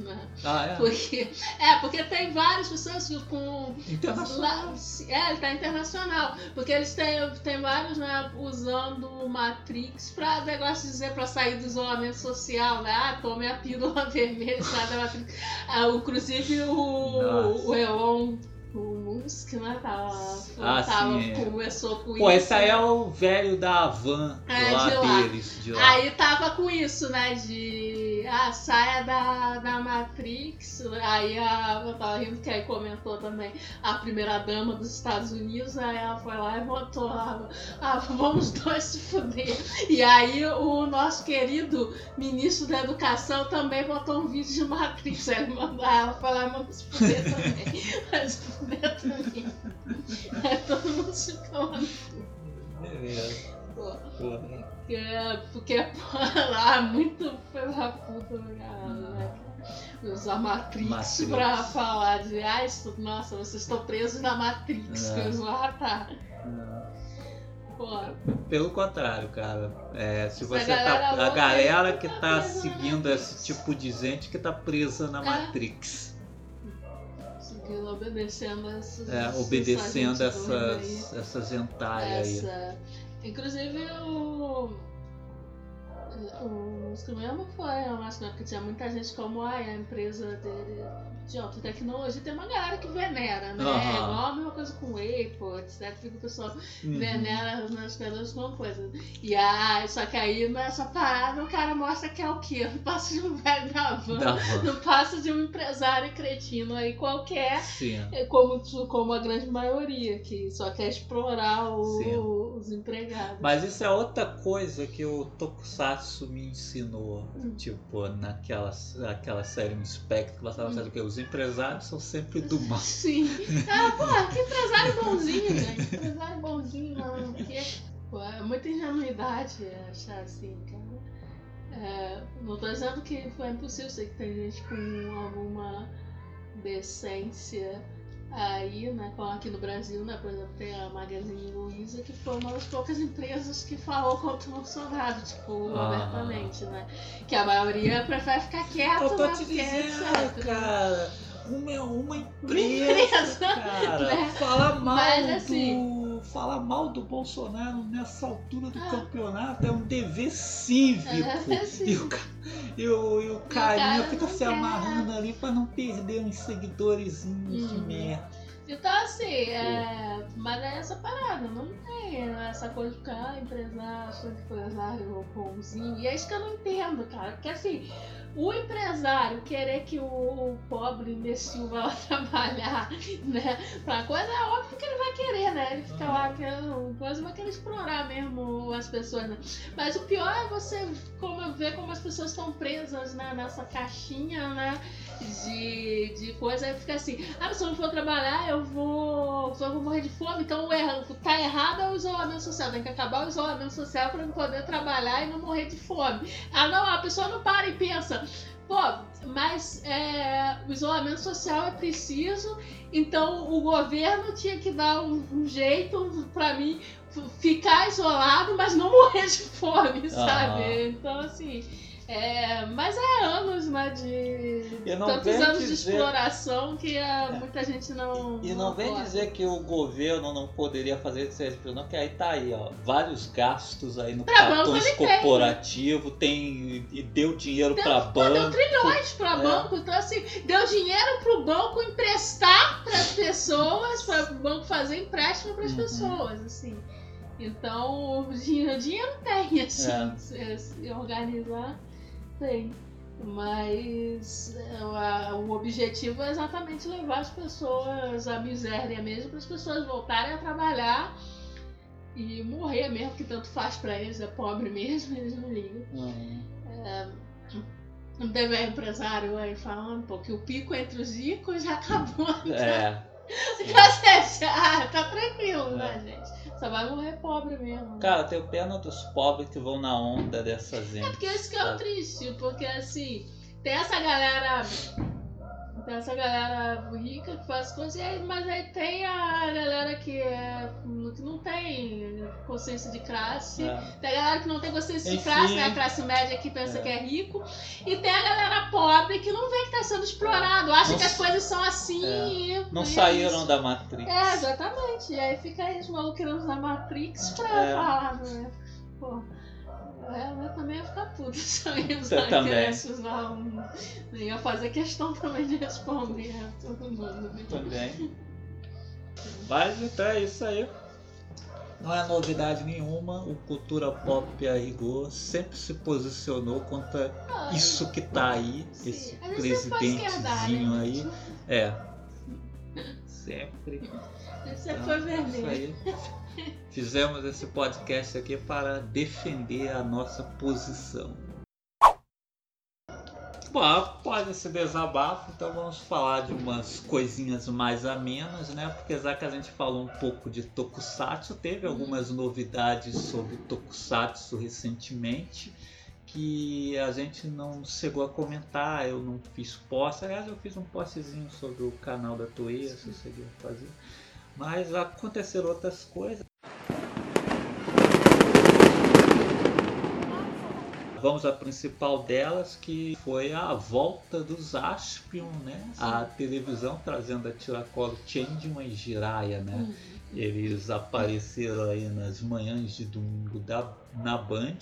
né? Ah, é? Porque, é, porque tem várias pessoas com Internacional. Lá- é, ele tá internacional. Porque eles têm, têm vários, né, usando o Matrix pra negócio dizer pra sair do isolamento social, né? Ah, tome a pílula vermelha, sai da Matrix. Ah, inclusive o, Nossa. o Elon o Musk, né? Tava, Ah, tava- sim, é. começou com Pô, isso. esse aí é o velho da van É, lá de lá. deles, de lá. Aí tava com isso, né? De. ah, saia da, da Matrix. Aí a, eu tava rindo que aí comentou também a primeira dama dos Estados Unidos, aí ela foi lá e votou ah, ah, vamos dois se fuder. E aí o nosso querido ministro da Educação também votou um vídeo de Matrix. Aí ela foi lá e mandou se fuder também. Vai também. Aí todo mundo ficou. Beleza. Pô, Porque, porque pô, lá muito pela puta, né? Usar Matrix, Matrix. pra falar de ah, isso, nossa, vocês estão presos na Matrix, É. que eles vão matar. Pô, Pelo contrário, cara. É, se você Essa galera tá. A galera que tá tá seguindo esse tipo de gente que tá presa na É. Matrix. Seguindo, obedecendo essas. É, obedecendo essas doida essas, essas hentai aí. aí. Essa. Inclusive o. O Screamo foi, acho, né? Porque tinha muita gente como a empresa dele de alta tecnologia, tem uma galera que venera, né? Aham. É igual a mesma coisa com o Apple, etc. Que o pessoal Uhum. venera nas pedras como coisa. E ah, só que aí nessa parada o cara mostra que é o quê? Não passa de um velho da van. Não passa de um empresário cretino aí qualquer, Sim. é como, como a grande maioria, que só quer explorar o- os empregados. Mas isso é outra coisa que o Tokusatsu me ensinou. Hum. Tipo, naquela aquela série no Spectre, que passava Hum. sabe o quê? Os empresários são sempre do mal. Sim. Ah, pô, que empresário bonzinho, gente. Empresário bonzinho, não. Porque, pô, é muita ingenuidade achar assim, cara. É, não tô dizendo que foi impossível, sei que tem gente com alguma decência aí, né? Como aqui no Brasil, né? Por exemplo, tem a Magazine Luiza, que foi uma das poucas empresas que falou contra o Bolsonaro, tipo, Ah. abertamente, né? Que a maioria prefere ficar quieta, Eu tô né? te dizendo, cara. Uma, uma empresa, empresa, cara. né? Falar mal Mas, assim- do. Falar mal do Bolsonaro nessa altura do Ah. campeonato é um dever cívico. É, sim. E o, ca- e o, e o carinha fica se amarrando ali pra não perder uns seguidorzinhos de Uhum. merda. Então, assim, é... mas é essa parada, não tem essa coisa de ficar ah, empresário, sou empresário bonzinho. E é isso que eu não entendo, cara. Porque, assim, o empresário querer que o, o pobre imbecil vá lá trabalhar, né, pra coisa, é óbvio que ele vai querer, né? Ele fica lá querendo coisa, vai querer explorar mesmo as pessoas, né? Mas o pior é você como, ver como as pessoas estão presas né, nessa caixinha, né? De, de coisa, aí fica assim, ah, se eu não for trabalhar, eu vou, vou morrer de fome, então o erra- tá errado é o isolamento social, tem que acabar o isolamento social para eu poder trabalhar e não morrer de fome. Ah não, a pessoa não para e pensa, pô, mas é, o isolamento social é preciso, então o governo tinha que dar um, um jeito para mim ficar isolado, mas não morrer de fome, sabe? Então assim... É, mas é anos, né, de não tantos vem anos de dizer- exploração que ah, muita gente não. E não vem apoia. dizer que o governo não poderia fazer esse não, que aí tá aí, ó, vários gastos aí no Pra cartões banco ele tem, corporativo, tem, e deu dinheiro pra Pô, deu banco. trilhões pra É. banco, então assim, deu dinheiro pro banco emprestar pras pessoas, para o banco fazer empréstimo pras Uhum. pessoas, assim. Então, o dinheiro, dinheiro tem, assim, É. se, se organizar, tem. Mas é, a- o objetivo é exatamente levar as pessoas à miséria mesmo, para as pessoas voltarem a trabalhar e morrer mesmo, que tanto faz pra eles, é pobre mesmo, eles não ligam. Hum, Não teve aí empresário aí falando, pô, que o pico entre os ricos já acabou. É. Então, assim, ah, tá tranquilo, né, É. gente? Só vai morrer pobre mesmo. Cara, eu tenho pena dos pobres que vão na onda dessas É entes. porque isso que é o triste, porque assim, tem essa galera. Tem essa galera rica que faz coisas, mas aí tem a galera que, é, que não tem consciência de classe. É. Tem a galera que não tem consciência de Enfim. classe, né? A classe média que pensa É. que é rico. E tem a galera pobre que não vê que tá sendo explorado, acha Não que as coisas são assim. É. e- Não e é saíram isso. da Matrix. É, exatamente. E aí fica aí os malucos usar Matrix pra É. falar, né? Pô. É, eu também ia ficar puto se eu ia Você usar, também. quisesse usar um. Eu ia fazer questão também de responder a todo mundo. né? Também. Mas então é isso aí. não é novidade nenhuma, o Cultura Pop a rigor sempre se posicionou contra Ah, isso que tá aí, sim. esse foi presidentezinho aí. né? É. Sempre. Você Então, foi isso vermelho. aí. Fizemos esse podcast aqui para defender a nossa posição. Bom, após esse desabafo, então vamos falar de umas coisinhas mais amenas, né? Porque já que a gente falou um pouco de Tokusatsu, teve algumas novidades sobre Tokusatsu recentemente que a gente não chegou a comentar, eu não fiz post. Aliás, eu fiz um postzinho sobre o canal da Toei, se cheguei a fazer. Mas aconteceram outras coisas. Vamos à principal delas, que foi a volta dos Aspion, né? A televisão trazendo a Tiracolo Changeman e Jiraiya, né? Hum. Eles apareceram aí nas manhãs de domingo da, na Band.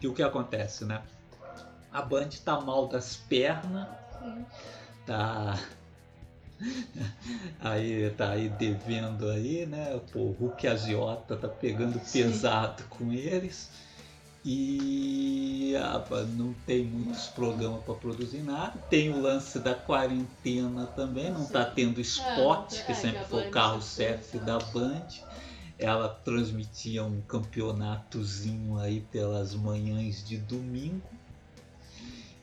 E o que acontece, né? A Band tá mal das pernas, tá aí tá aí devendo aí, né? Pô, o Hulk Agiota tá pegando Sim. pesado com eles. E ah, não tem muitos programas para produzir nada. Tem o lance da quarentena também, não tá Sim. tendo É, que é, sempre que a foi o carro-chefe sempre da Band. Ela transmitia um campeonatozinho aí pelas manhãs de domingo.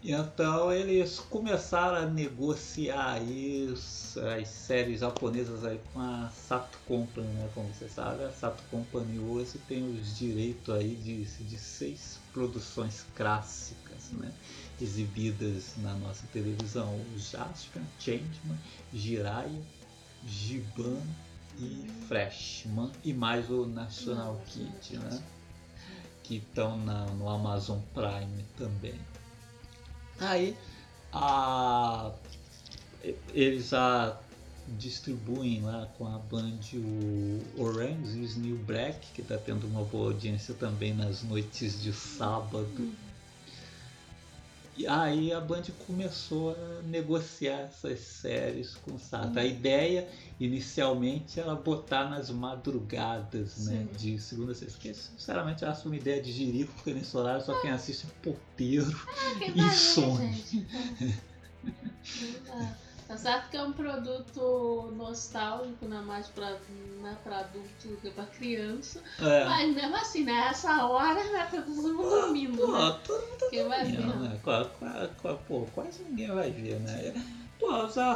Então eles começaram a negociar os- as séries japonesas aí com a Sato Company, né? Como você sabe, a Sato Company hoje tem os direitos aí de, de seis produções clássicas, né? Exibidas na nossa televisão. O Jaspion, Changeman, Jiraiya, Giban e Freshman e mais o National Kid, né? Que estão no Amazon Prime também. Aí a, eles já distribuem lá com a Band o Orange is New Black, que está tendo uma boa audiência também nas noites de sábado. E aí a Band começou a negociar essas séries com o Sato. A ideia inicialmente era botar nas madrugadas, né? Sim. De segunda a sexta. Que sinceramente eu acho uma ideia de jirico, porque nesse horário só quem assiste é porteiro. Quem E vai ver, sonho. gente? É. Tá certo que é um produto nostálgico, né? Mais pra, né, pra adulto do que pra criança. É. Mas mesmo assim, né? Essa hora né, tá todo mundo dormindo, Pô, né? todo Quem vai ver? Não, né? Pô, quase ninguém vai ver, né? Pô, eu já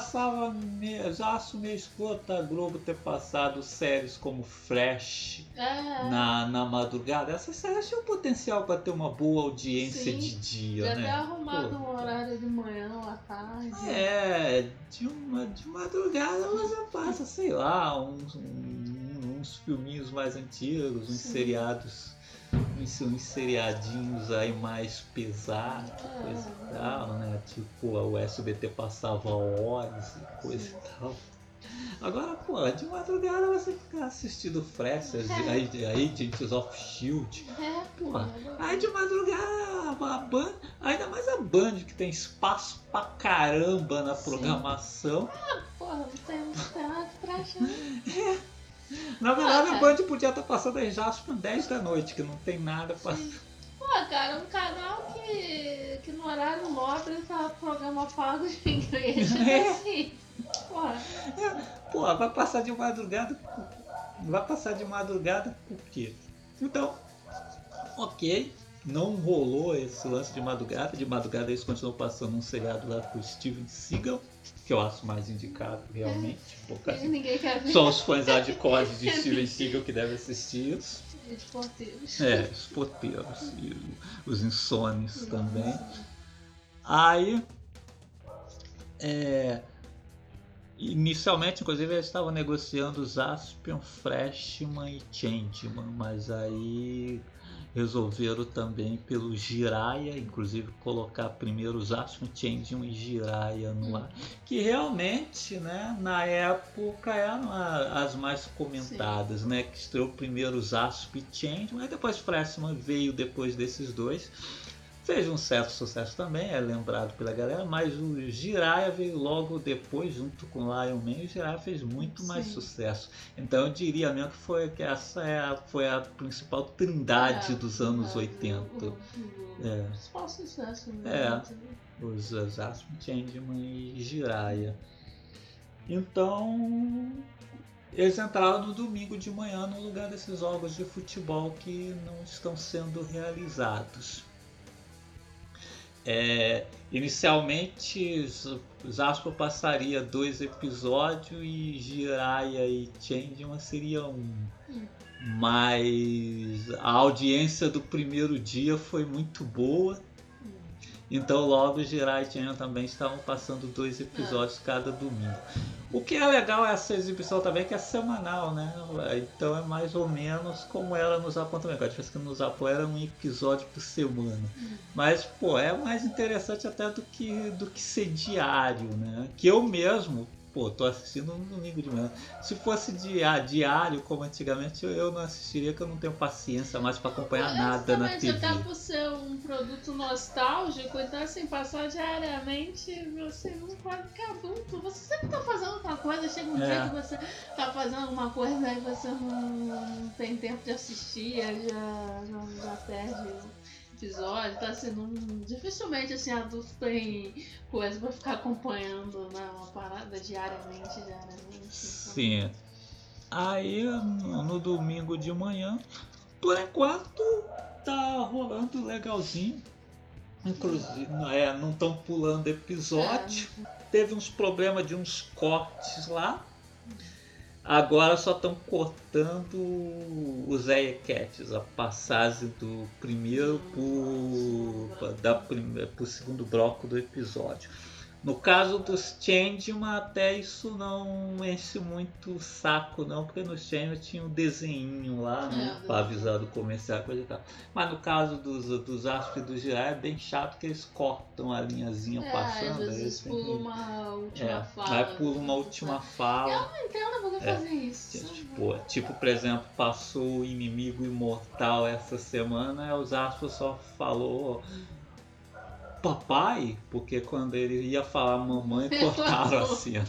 meio, já acho meio escroto a Globo ter passado séries como Fresh É, na, na madrugada. Essas séries tinham potencial para ter uma boa audiência Sim. de dia, já até né? arrumado Pô, um horário de manhã ou à tarde. É, de, uma, de madrugada você passa, sei lá, uns, um- uns filminhos mais antigos, uns Sim. seriados, uns, uns seriadinhos aí mais pesados, coisa e tal, né? Tipo, o SBT passava horas e coisa Sim. e tal. Agora, pô, de madrugada você fica assistindo Fresh, as- a Agents of Shield. É, Pô, pô. Aí de madrugada a Band, ainda mais a Band que tem espaço pra caramba na Sim. programação. Porra, não tem, nada pra achar. Na verdade Ah, a cara. Band podia estar passando as Jasper 10 da noite, que não tem nada pra. Pô, cara, um canal que, que no horário nobre tá programa pago de igreja. É. Assim, porra. Pô, vai passar de madrugada. Vai passar de madrugada por quê? Então, ok. Não rolou esse lance de madrugada. De madrugada eles continuam passando um seriado lá com o Steven Seagal, que eu acho mais indicado realmente. Pô, cara, Ninguém quer ver. Só os fãs hardcore de Steven Seagal que devem assistir isso. Os porteiros. É, os poteiros e os insones também. Aí, é, inicialmente, inclusive, eles estavam negociando os Aspion, Freshman e Changeman, mas aí resolveram também pelo Jiraiya, inclusive colocar primeiro os Aspion, Changeman e Jiraiya no ar, que realmente, né, na época eram as mais comentadas, né, que estreou primeiro os Asp e Changeman, aí depois Freshman veio depois desses dois. Fez um certo sucesso também, é lembrado pela galera, mas o Jiraiya veio logo depois, junto com o Lion Man, e o Jiraiya fez muito mais Sim. sucesso. Então eu diria mesmo que, foi, que essa é a- foi a principal trindade É, dos anos é, 80. O, o, É. principal sucesso. É. Né? os Zasp, Changeman e Jiraiya. Então, eles entraram no domingo de manhã no lugar desses jogos de futebol que não estão sendo realizados. É, inicialmente, Zaspo passaria dois episódios e Jiraiya e Changeman seria um. Hum. Mas a audiência do primeiro dia foi muito boa. Então logo Jirai e Changeman também estavam passando dois episódios cada domingo. O que é legal essa exibição também que é semanal, né? Então é mais ou menos como era no Japão também. A diferença é que no Japão era um episódio por semana. Mas, pô, é mais interessante até do que, do que ser diário, né? Que eu mesmo, pô, tô assistindo no domingo de manhã. Se fosse dia, diário, como antigamente, eu, eu não assistiria, que eu não tenho paciência mais para acompanhar nada na TV. até por ser um produto nostálgico, então assim, passar diariamente, você não pode ficar adulto. Você sempre tá fazendo outra coisa, chega um É. dia que você tá fazendo alguma coisa aí você não, não tem tempo de assistir, aí já, já, já perde episódio, tá assim, não, dificilmente assim, adulto tem coisa pra ficar acompanhando uma parada diariamente, diariamente. então. Sim. Aí no, domingo de manhã, por enquanto tá rolando legalzinho. Inclusive, é, não estão pulando episódio. Teve uns problemas de uns cortes lá. Agora só estão cortando os Eyecasts, a passagem do primeiro pro, da, pro segundo bloco do episódio. No caso dos Changeman, até isso não enche muito o saco, não, porque no Changeman tinha um desenho lá, né? É, pra avisar do comercial, coisa e tal. Mas no caso dos, dos Asp e do Jiraiya é bem chato que eles cortam a linhazinha É, às passando. aí vezes pula que- uma última é, fala. vai por uma última fala. Eu não entendo que É. fazer isso. Tipo, tipo, por exemplo, passou o inimigo imortal essa semana, aí os Aspas só falou papai, porque quando ele ia falar mamãe, cortaram a cena.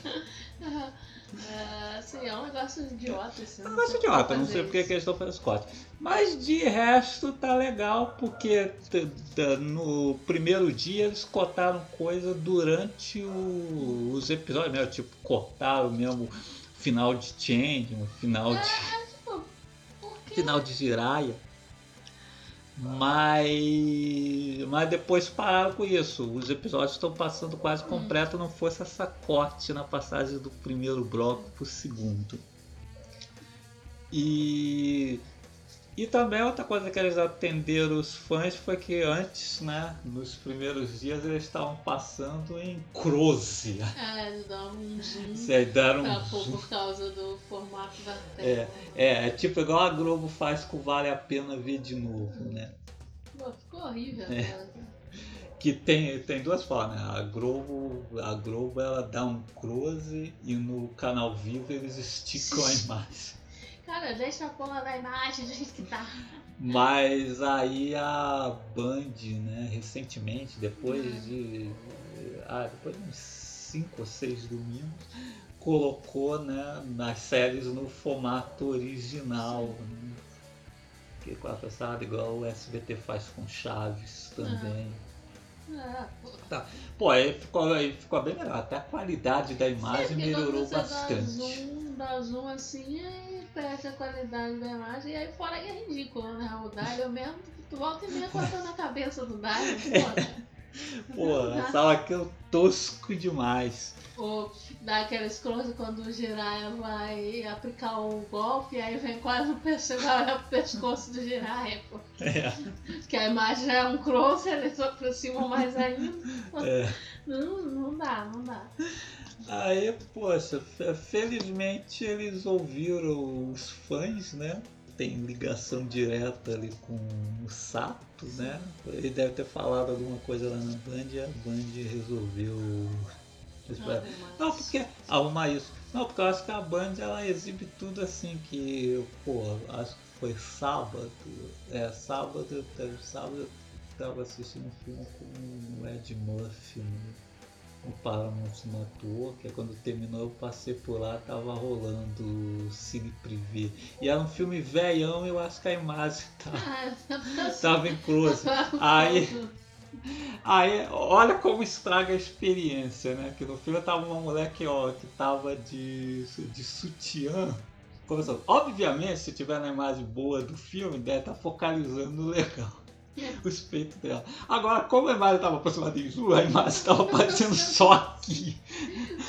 É, assim, é um negócio idiota. Assim, É um negócio idiota, não sei porque que eles estão fazendo esse corte. Mas de resto tá legal, porque no primeiro dia eles cortaram coisa durante o- os episódios, né? Tipo, cortaram mesmo final de Change, final de. Tipo, por que final de Jiraiya. Mas, mas depois pararam com isso. Os episódios estão passando quase completo, não fosse essa corte na passagem do primeiro bloco pro segundo. E, e também outra coisa que eles atenderam os fãs foi que antes, né, nos primeiros dias eles estavam passando em close. É, eles dão um zoom deram um por, zoom. por causa do formato da É, tela. é, é tipo igual a Globo faz com Vale a Pena Ver de Novo, né? Pô, ficou horrível. É. cara. Que tem, tem duas formas, né? A Globo, a Globo ela dá um close e no canal vivo eles esticam a imagem. Cara, deixa a porra da imagem do jeito que tá. Mas aí a Band, né, recentemente, depois de. Ah, depois de uns 5 ou 6 domingos, colocou né, nas séries no formato original. Né? Que com a pesada igual o SBT faz com Chaves também. É, pô. Pô, aí ficou, aí ficou bem melhor. Até a qualidade da imagem Sim, melhorou bastante. zoom, dá zoom assim, aí perde a qualidade da imagem, e aí fora que é ridículo, né? O Dario mesmo, tu volta e meia cortando a cabeça do Dario, pô. Pô, essa aquilo tosco demais. Ou dá aqueles close quando o Jiraiya vai aplicar o golpe, aí vem quase o pescoço, vai pro pescoço do Jiraiya, pô. É, Que a imagem é um close, eles se aproximam mais ainda. é. Não, não dá, não dá. Aí, poxa, fe- felizmente eles ouviram os fãs, né? Tem ligação direta ali com o Sato, né? Ele deve ter falado alguma coisa lá na Band e a Band resolveu. Não, porque arrumar isso. Não, porque eu acho que a Band ela exibe tudo assim que, pô, acho que foi sábado. É, sábado, sábado, estava assistindo um filme com o Ed Murphy no, no Paramount que é quando terminou eu passei por lá, tava rolando o Cine Privé. E era um filme velhão, eu acho que a imagem tava, Ah, tava em close. Aí, aí, olha como estraga a experiência, né? Que no filme tava uma mulher que, ó, que tava de, de sutiã. Começando. Obviamente, se tiver na imagem boa do filme, deve estar focalizando legal os peitos dela. Agora, como a imagem estava aproximada em Ju, a imagem estava aparecendo só aqui,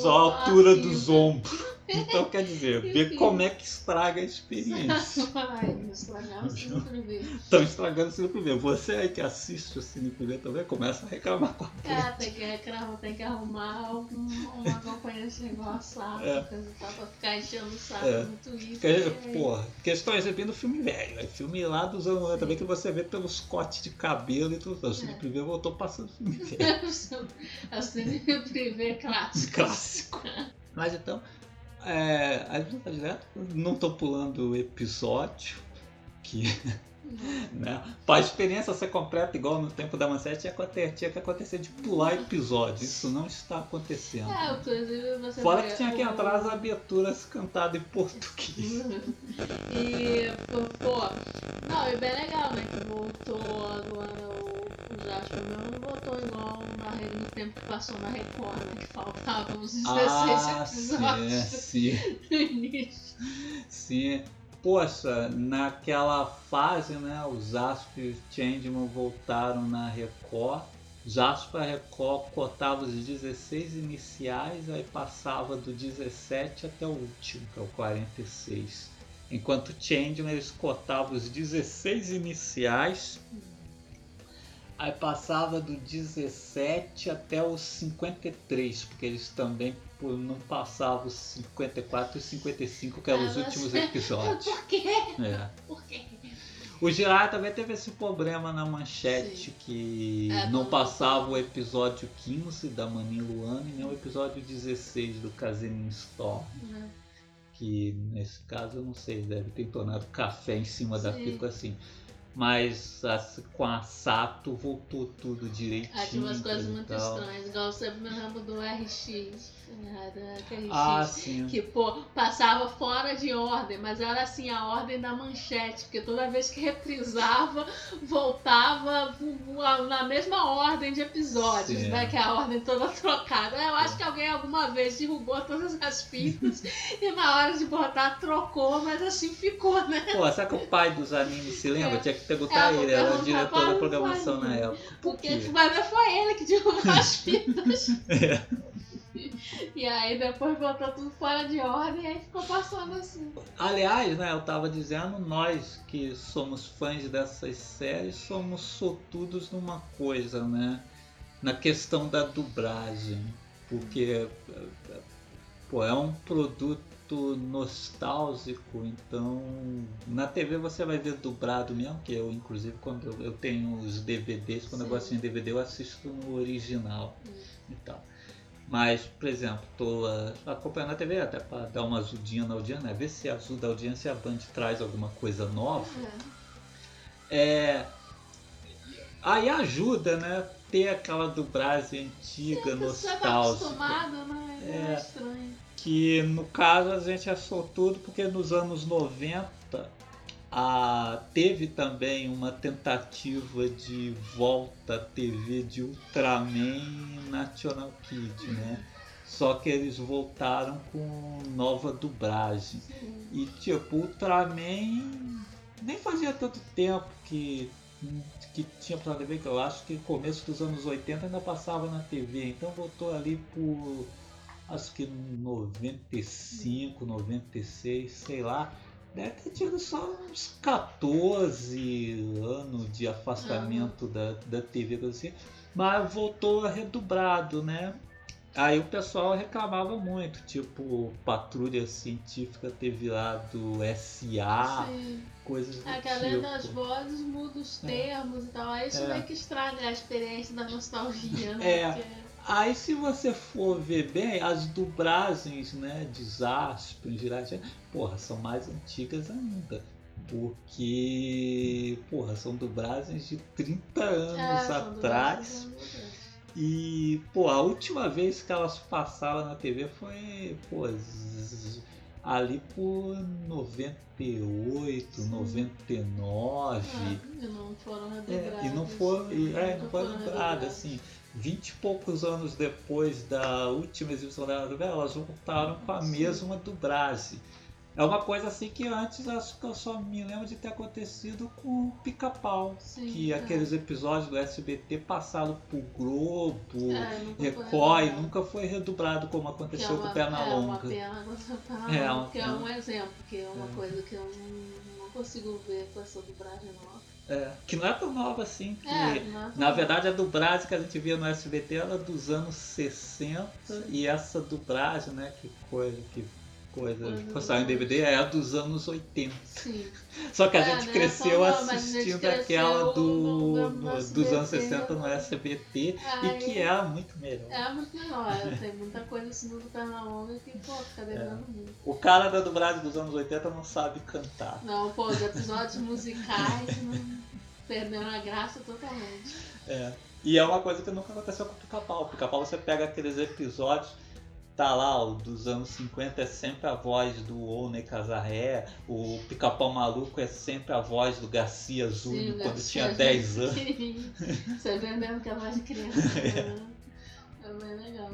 só a altura assim, dos ombros. Então, quer dizer, ver como é que estraga a experiência. Ai, estragar o Cine Privé. Estão estragando o Cine Privé. Você aí que assiste o Cine Privé também começa a reclamar com a Cara, tem que, reclamar, tem que arrumar um- uma acompanhante engraçada, É. coisa e tal, pra ficar enchendo o saco É. no Twitter. Porra, porque estão exibindo filme velho, é filme lá dos anos 90 também que você vê pelos cortes de cabelo e tudo. O Cine É. Privé voltou passando filme velho. É o Cine Privé clássico. clássico. Mas então, é, a gente tá direto, não tô pulando episódio, que, né, para a experiência ser completa, igual no tempo da Manchete, tinha, que acontecer- de pular episódio. Isso não está acontecendo. É, inclusive você Fora que tinha que entrar as aberturas cantadas em português. E, pô, não, e bem legal, né? Que voltou agora o, Jasper mesmo, tempo que passou na Record, né? Que faltavam os 16 Ah, sim, episódios sim. no início. Sim. Poxa, naquela fase, né, os Asp e o Changeman voltaram na Record. Jasper Record cotava os 16 iniciais, aí passava do 17 até o último, que é o 46. Enquanto Changeman eles cotavam os 16 iniciais, aí passava do 17 até os 53, porque eles também não passavam os 54 e 55, que eram os Ah, últimos você- episódios. Por quê? É. Por quê? O Jiraiya também teve esse problema na manchete, Sim. que É, não passava o episódio 15 da Manin Luana e nem o episódio 16 do Kazenin Storm. Né? Que nesse caso eu não sei, deve ter tornado café em cima da Sim. fita assim. Mas assim, com a Sato voltou tudo direitinho. Ah, tinha umas coisas muito estranhas, igual sempre me lembro do RX. Né, da RX Ah, sim. que pô, passava fora de ordem, mas era assim a ordem da manchete, porque toda vez que reprisava, voltava na mesma ordem de episódios, Sim. né? Que é a ordem toda trocada. Eu acho que alguém alguma vez derrubou todas as fitas e na hora de botar trocou, mas assim ficou, né? Pô, será que o pai dos animes se lembra? É. Tinha que perguntar É, ele, era o diretor da programação na época. Por Porque vai ver foi ele que derrubou as fitas. É. E aí depois botou tudo fora de ordem e aí ficou passando assim. Aliás, né, eu tava dizendo, nós que somos fãs dessas séries somos sortudos numa coisa, né? Na questão da dublagem. Porque pô, é um produto nostálgico, então na TV você vai ver dublado mesmo, que eu inclusive quando eu, eu tenho os DVDs, quando eu Sim. gosto de DVD eu assisto no original e tal. Mas, por exemplo, tô ah, acompanhando a TV até para dar uma ajudinha na audiência, né? Ver se ajuda a audiência a Band traz alguma coisa nova. É, aí ajuda, né? Ter aquela dublagem antiga, Você tá nostálgica. acostumado, né? É, É. estranho. Que no caso a gente achou tudo porque nos anos 90 a, teve também uma tentativa de volta à TV de Ultraman National Kid, né? Só que eles voltaram com nova dublagem. E tipo, Ultraman nem fazia tanto tempo que, que tinha pra TV, que eu acho que no começo dos anos 80 ainda passava na TV, então voltou ali por acho que 95, 96, sei lá. Deve ter tido só uns 14 anos de afastamento da, da TV, assim. Mas voltou redubrado, né? Aí o pessoal reclamava muito, tipo, Patrulha Científica ter virado SA, Sim. coisas do É que além das tipo. vozes, muda os termos e tal. Aí isso É. meio que estraga a experiência da nostalgia, né? É. Porque- Aí se você for ver bem, as dublagens, né, de Zasp, porra, são mais antigas ainda. Porque, porra, são dublagens de 30 anos É, atrás. E, pô, a última vez que elas passaram na TV foi, pô, ali por 98, Sim. 99. Ah, e não foram É, redobradas. e não foi, e, é, não foi foram redobradas. assim, vinte e poucos anos depois da última exibição da novela, elas voltaram com a mesma dublagem. É uma coisa assim que antes acho que eu só me lembro de ter acontecido com o Pica-Pau. Que é. aqueles episódios do SBT passaram pro Globo, É, nunca foi Record redobrado. nunca foi redublado como Que é aconteceu com o Perna é, Uma pena É, que é um exemplo, que é uma É. coisa que eu não, não consigo ver com essa dublagem nova. É, que não é tão nova assim. Que, É, não é Na verdade, a dublagem que a gente via no SBT era dos anos 60 Sim. e essa dublagem, né, que coisa, que coisa, que saiu em DVD é a dos anos 80. Sim. Só que a É, gente né, cresceu gente assistindo cresceu aquela do, no- no- dos SBT, anos 60 no? SBT e Aí- que era muito melhor. É muito melhor, tem muita coisa assim do Perna Longa que, pô, fica devendo muito. O cara da dublagem dos anos 80 não sabe cantar. Não, pô, os episódios musicais não perderam a graça totalmente. É. E é uma coisa que nunca aconteceu com o Pica-Pau. O Pica-Pau você pega aqueles episódios, tá lá, o dos anos 50 é sempre a voz do Oney Casarré, o Pica-Pau Maluco é sempre a voz do Garcia Júnior quando tinha Júnior. 10 anos. Você vê mesmo que é voz de criança. né? É bem legal.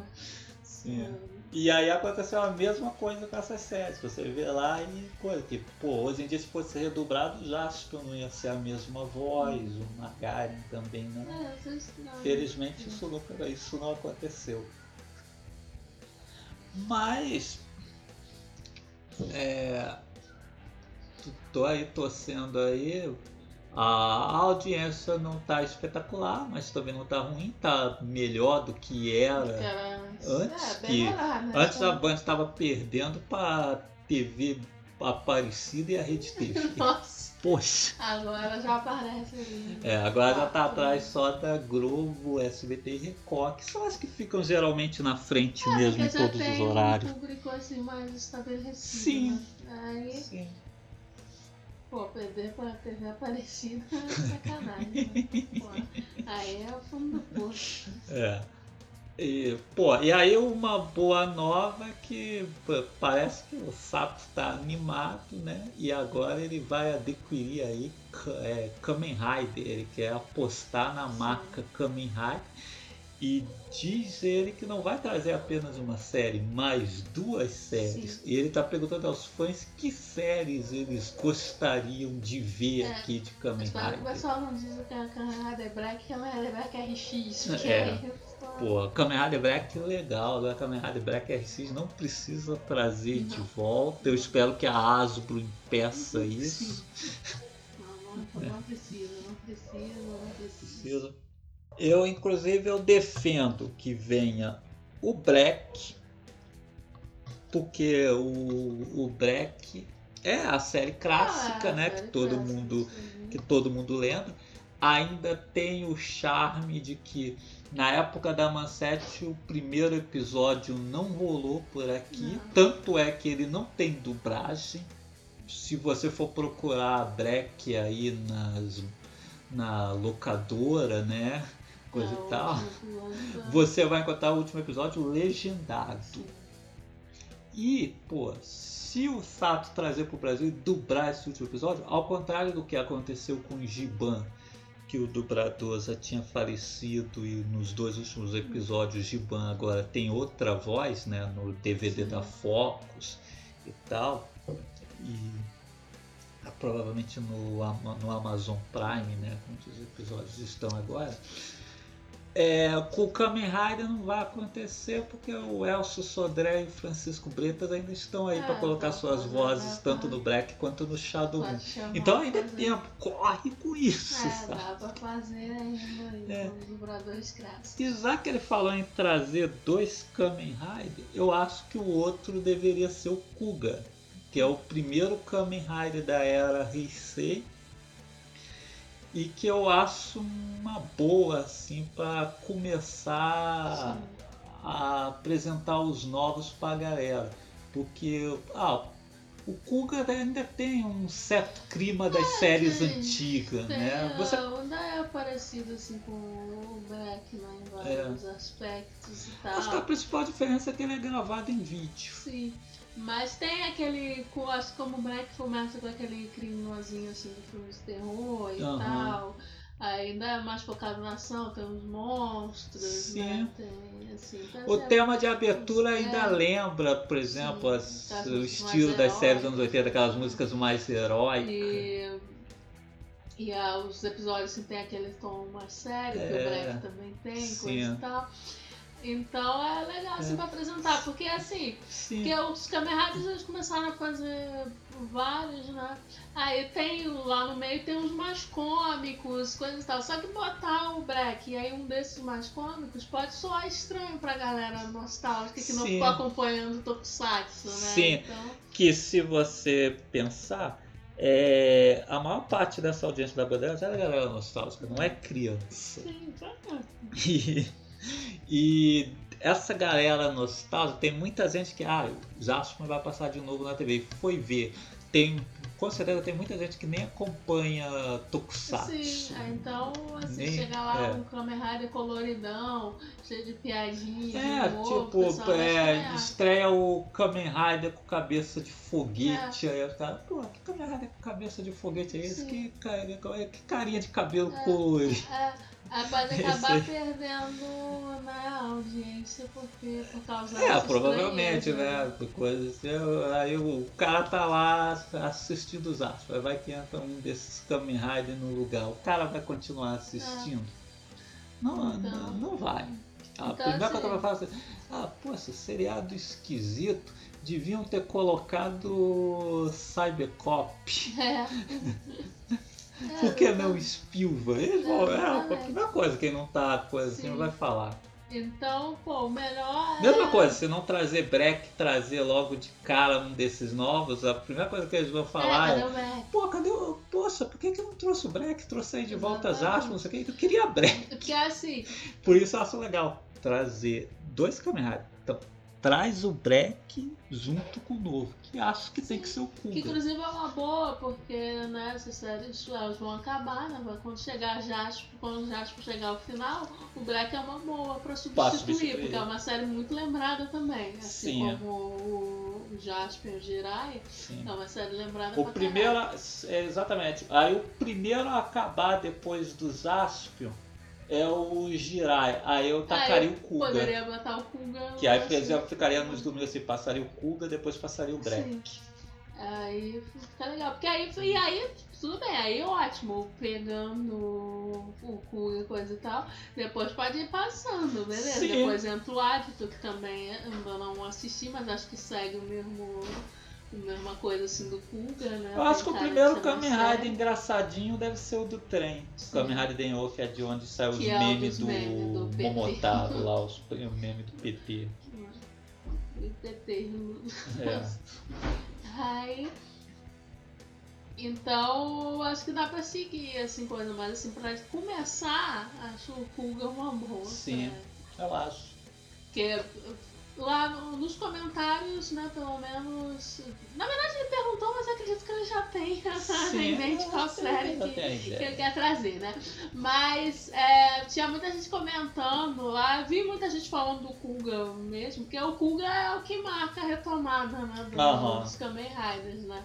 Sim. É. E aí aconteceu a mesma coisa com essas séries. Você vê lá e coisa que, pô, hoje em dia se fosse redublado, Jasper não ia ser a mesma voz, o Magaren também não. É, vocês não. Felizmente isso não, isso não aconteceu. Mas é, tô aí torcendo aí. A audiência não tá espetacular, mas também não tá ruim, tá melhor do que era. Antes é, que- melhor, né? Antes a Band estava perdendo para TV Aparecida e a Rede TV. Nossa, Poxa! agora já aparece ali. É, agora já tá Ah, atrás só da Globo, SBT e Record, que são as que ficam geralmente na frente É, mesmo em todos tem os horários. um público assim mais estabelecido. Sim. Né? Aí, Sim. pô, perder pra TV Aparecida é sacanagem. Né? Aí é o fundo do poço. É. E, pô, e aí uma boa nova é que pô, parece que o Sapo tá animado, né? E agora ele vai adquirir aí é, Kamen Rider, ele quer apostar na marca Kamen Rider. E diz ele que não vai trazer apenas uma série, mas duas séries. Sim. E ele tá perguntando aos fãs que séries eles gostariam de ver É. aqui de Kamen que o Rider. pessoal não diz que a Canada é Black, ela é Black RX. Porque É. pô, Kamen Rider Black legal, agora Kamen Rider Black RX não precisa trazer de Não. volta. Eu espero que a Hasbro impeça Sim. isso. Não, não, não precisa, não precisa, não precisa. Precisa. Eu, inclusive, eu defendo que venha o Black, porque o, o Black é a série clássica, Ah, né? série Que todo clássica, mundo sim. que todo mundo lembra, ainda tem o charme de que na época da Manchete o primeiro episódio não rolou por aqui, Não. tanto é que ele não tem dublagem. Se você for procurar Black aí nas, na locadora, né, coisa É, e tal, o você vai encontrar o último episódio legendado. sim. E, pô, se o Sato trazer pro Brasil e dublar esse último episódio, ao contrário do que aconteceu com o Giban, que o dublador já tinha falecido e nos dois últimos episódios Giban agora tem outra voz, né, no DVD Sim. da Focus e tal. E ah, provavelmente no, no Amazon Prime, né, onde os episódios estão agora. É, com o Kamen Rider não vai acontecer porque o Elcio Sodré e o Francisco Bretas ainda estão aí É, para colocar tá, suas vozes tá, tanto no Black quanto no Shadow Moon. Então ainda é tempo, corre com isso, É, sabe? dá pra fazer ainda É. com os dubladores clássicos. E já que ele falou em trazer dois Kamen Rider, eu acho que o outro deveria ser o Kuga, que é o primeiro Kamen Rider da era Heisei e que eu acho uma boa assim para começar a apresentar os novos pra galera, porque ah, o Kuga ainda tem um certo clima das séries tem. antigas, Tem, né? Você Ainda é parecido assim com o Black, né? Em vários aspectos e tal. acho que a principal diferença é que ele é gravado em vídeo. Sim. Mas tem aquele. Acho que como o Black começa com aquele criminosinho assim do filme de terror e Aham. tal. Ainda é mais focado na ação, tem uns monstros, Sim. né? Tem, assim, tá O certo. tema de abertura É. ainda lembra, por exemplo, as- o estilo das séries dos anos 80, aquelas músicas mais heróicas. E, e ah, os episódios assim, tem aquele tom mais sério, que É, o Black também tem, sim. coisa e tal. Então é legal assim É. pra apresentar, porque assim, Sim. porque os Kamen Riders eles começaram a fazer vários, né? Aí tem lá no meio tem uns mais cômicos, coisas e tal. Só que botar o Black e aí um desses mais cômicos pode soar estranho pra galera nostálgica que não Sim. ficou acompanhando o Tokusatsu, né? Sim. Então, que se você pensar, é, a maior parte dessa audiência da Bandeira já é galera nostálgica, não é criança. sim, tá. E, e essa galera nostálgica, tem muita gente que, ah, Jasper vai passar de novo na TV. Foi ver. Tem, com certeza tem muita gente que nem acompanha Tokusatsu. Sim, aí então, assim, Nem- chega lá é. um Kamen Rider coloridão, cheio de piadinha, É, tipo, é, estreia o Kamen Rider com cabeça de foguete. É. Aí os caras, pô, que Kamen Rider com cabeça de foguete é esse? Que, ca- que carinha de cabelo É. colorido. É, aí pode Esse acabar aí. perdendo na audiência porque, por causa É, provavelmente, né? por Coisa assim, aí o cara tá lá assistindo os astros. Vai que entra um desses Kamen Rider no lugar. O cara vai continuar assistindo? Não, Então. não, não vai. A Então, primeira coisa que assim- vai falar assim, ah, poxa, seriado esquisito. Deviam ter colocado Cybercop. É. Por que não Spielberg? É, a primeira coisa, quem não tá coisa assim Sim. vai falar. Então, pô, o melhor é... Mesma coisa, se não trazer break, trazer logo de cara um desses novos, a primeira coisa que eles vão falar é, é, cadê o Mac? pô, cadê o. Poxa, por que, que não trouxe o break? Trouxe aí de volta as aspas, não sei o que. Eu queria break. Porque assim, Por isso eu acho legal trazer dois Kamen traz o break junto com o novo, que acho que tem que ser o que Kuga. inclusive é uma boa, porque né, essas séries elas vão acabar, né? Quando chegar Jasper, quando Jasper chegar ao final, o Black é uma boa pra substituir, substituir. porque é uma série muito lembrada também. Assim Sim, é. como o, o Jasper e o Jirai, Sim. é uma série lembrada O pra primeiro, caralho. é, exatamente. Aí o primeiro a acabar depois do Jaspion é o Jirai. Aí eu tacaria Aí o Kuga. Poderia botar o Kuga. Que aí, eu por exemplo, ficaria nos domingos assim, passaria o Kuga, depois passaria o Break. Sim. Aí fica legal. Porque aí, e aí, tudo bem, aí ótimo, pegando o cu e coisa e tal. Depois pode ir passando, beleza? Sim. Depois entra o hábito, que também ainda não assisti, mas acho que segue o mesmo. Mesma coisa assim do Kuga, né? Eu acho que o primeiro mais Kamen Rider engraçadinho deve ser o do trem. O. Kamen Rider Denho, que é de onde saiu os é memes do, memes do. Momotaro lá, os o meme do PT. PT. É. Aí. Então, acho que dá pra seguir, assim, coisa, mas assim, pra começar, acho o Kuga uma boa. Sim. pra- Eu acho. Porque lá no- nos comentários, né, pelo menos. Na verdade, ele perguntou, mas acredito que ele já tem em mente qual série que, que ele quer trazer, né? Mas é, tinha muita gente comentando lá, vi muita gente falando do Kuga mesmo, porque o Kuga é o que marca a retomada né, do, Aham. dos Kamen Riders, né?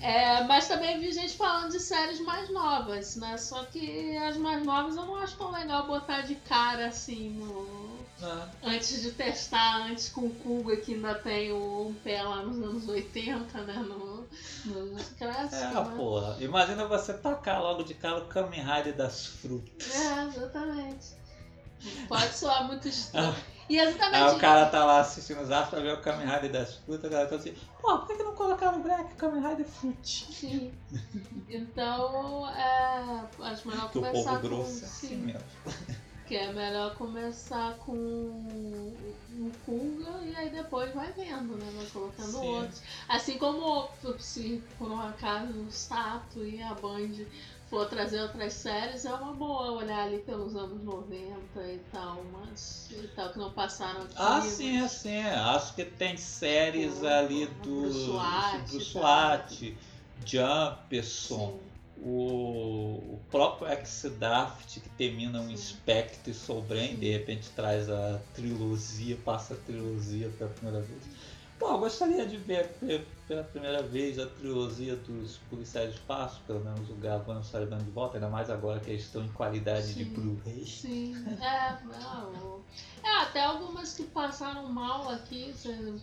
É, mas também vi gente falando de séries mais novas, né? Só que as mais novas eu não acho tão legal botar de cara assim no. Ah, Antes de testar, antes com o Kuga que ainda tem o um pé lá nos anos 80, né? No, nos clássicos, É, né? porra. Imagina você tacar logo de cara o Kamen Rider das frutas. É, exatamente. Pode soar muito estranho. Ah. E exatamente. Aí o cara tá lá assistindo os astros pra ver o Kamen Rider das frutas, a galera tá assim, pô, por que, que não colocaram o Black Kamen Rider Fruit? Sim. Então, é, acho melhor Que o começar povo com. grosso é assim sim, mesmo. Que é melhor começar com o Kuga e aí depois vai vendo, né? Vai colocando Sim. outros. Assim como se por um acaso o Sato e a Band for trazer outras séries, é uma boa olhar ali pelos anos 90 e tal, mas e tal, que não passaram aqui. Ah, sim, é sim. Acho que tem séries Do- ali do do, SWAT, do? SWAT, Jumperson, Sim. O, o próprio X-Daft que termina um. Spectre e Sim. de repente traz a trilogia, passa a trilogia pela primeira vez. Pô, eu gostaria de ver pela primeira vez a trilogia dos policiais de espaço, pelo menos o Gavan Sullivan de volta, ainda mais agora que eles estão em qualidade de Sim. Blu-ray. Sim, é, não, é, até algumas que passaram mal aqui,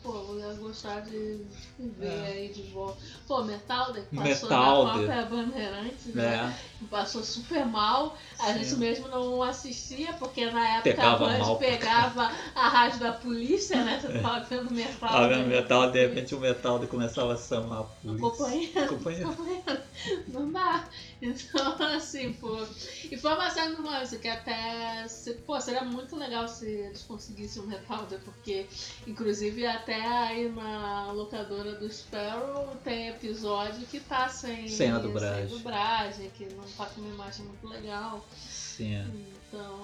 pô, eu ia gostar de ver É. aí de volta. Pô, Metalder que passou Metalder. na própria Bandeirantes, né? É. Passou super mal, a Sim. gente mesmo não assistia, porque na época Pegava a Band mal. pegava a rádio da polícia, né? Você tava vendo Metalder. Ah, vendo metal, de repente o metal começava chamar a polícia. Acompanhando. Acompanhando. Não dá. Então, assim, pô. E foi uma série do lance que até. se- Pô, seria muito legal se eles conseguissem um Metalder, porque, inclusive, até aí na locadora do Sparrow tem episódio que tá sem. Sem a dublagem. Sem dublagem, que não tá com uma imagem muito legal. Sim. Então.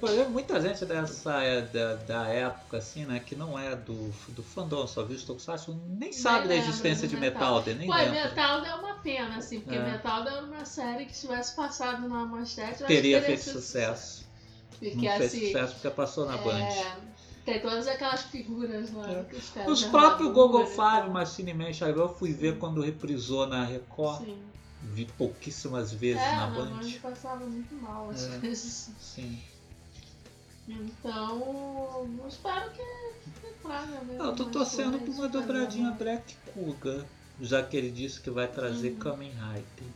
Por exemplo, muita gente dessa é, da, da época, assim, né, que não é do, do fandom, só viu o Tokusatsu, nem sabe da existência de Metal. Metalder, nem Pô, lembra. Metalder é uma pena, assim, porque É. Metalder era uma série que se tivesse passado na manchete, eu acho Teria que feito sucesso. Porque não fez assim. sucesso porque passou na Band. É, tem todas aquelas figuras lá É. que os. Os próprios Google. Five, Machine Man, eu fui ver quando reprisou na Record. Sim. Vi pouquíssimas vezes É, na Band. Band passava muito mal às É. vezes. Sim. Então, espero que, que traga mesmo. Não, eu tô torcendo por uma dobradinha fazer Black Cougar, já que ele disse que vai trazer Uhum. Kamen Rider.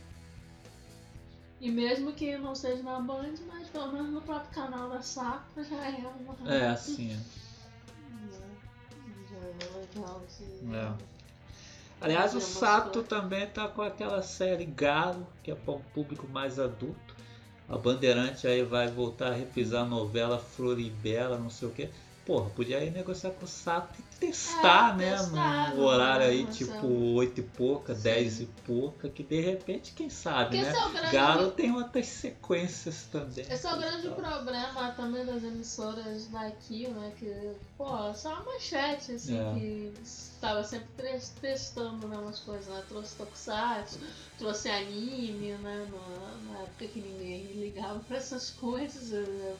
E mesmo que não seja na Band, mas pelo menos no próprio canal da Safra já é uma. É, assim. Já é legal. Assim. É. Aliás, o Sato também tá com aquela série Galo, que é para um público mais adulto. A Bandeirante aí vai voltar a reprisar a novela Floribela, não sei o que. Porra, podia aí negociar com o Sato e testar, É, né? testar, Num horário aí, tipo 8 e pouca. 10 e pouca, que de repente, quem sabe, Porque né? é grande. Galo tem outras sequências também. Esse é o grande Então, problema também das emissoras daqui, né? Que, pô, só uma manchete, assim, É. que estava sempre testando né, umas coisas, né? Trouxe Tokusatsu, trouxe anime, né? Na, na época que ninguém ligava pra essas coisas, né.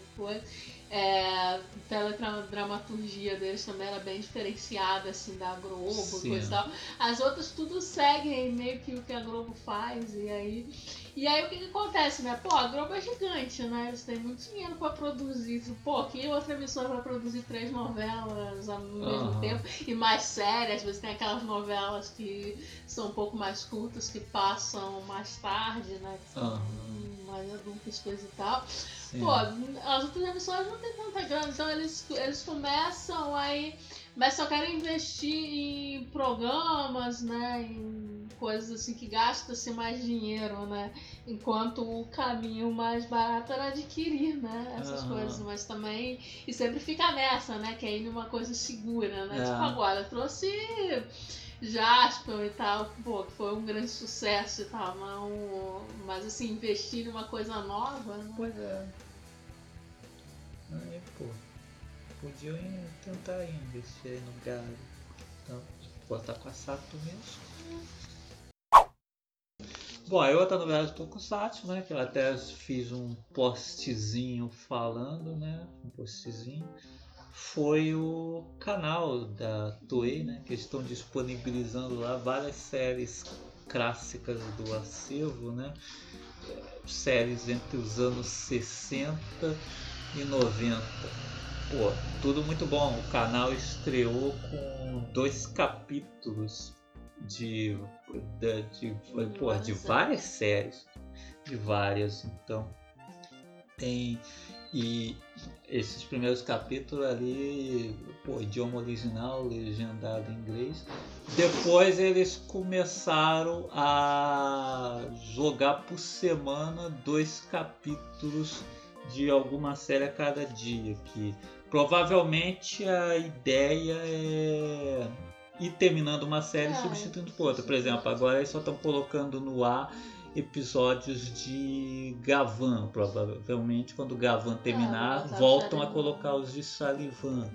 É, a teledramaturgia deles também era bem diferenciada, assim, da Globo, Sim. coisa e tal. As outras tudo seguem meio que o que a Globo faz, e aí e aí o que, que acontece, né? Pô, a Globo é gigante, né? Eles têm muito dinheiro pra produzir. Pô, que outra emissora vai produzir três novelas ao mesmo Aham. tempo e mais sérias. Às vezes tem aquelas novelas que são um pouco mais curtas, que passam mais tarde, né? Que são Aham. Mais adultas, coisa e tal. sim. Pô, as outras emissoras não tem tanta grana, então eles, eles começam aí, mas só querem investir em programas, né? Em coisas assim que gastam-se mais dinheiro, né? Enquanto o caminho mais barato era adquirir, né? Essas Aham. coisas, mas também. E sempre fica nessa, né? Que é ir numa coisa segura, né? É. Tipo, agora, trouxe. Jasper e tal, pô, foi um grande sucesso e tal, não, mas assim, investir numa coisa nova, né? Pois é. Aí, pô. Podiam tentar investir no galo. Então, botar com a Sato mesmo. Bom, aí outra novela do Tokusatsu, né? Que eu até fiz um postzinho falando, né? Um postzinho. Foi o canal da Toei, né? Que estão disponibilizando lá várias séries clássicas do acervo, né? séries entre os anos 60 e 90. Pô, tudo muito bom. O canal estreou com dois capítulos de, de, de, pô, de várias séries. De várias, então. Tem. E esses primeiros capítulos ali, pô, idioma original, legendado em inglês. Depois eles começaram a jogar por semana dois capítulos de alguma série a cada dia. Que provavelmente a ideia é ir terminando uma série e É, substituindo por outra. Por exemplo, agora eles só estão colocando no ar episódios de Gavan. Provavelmente quando Gavan terminar, botar o voltam a colocar os de Salivan.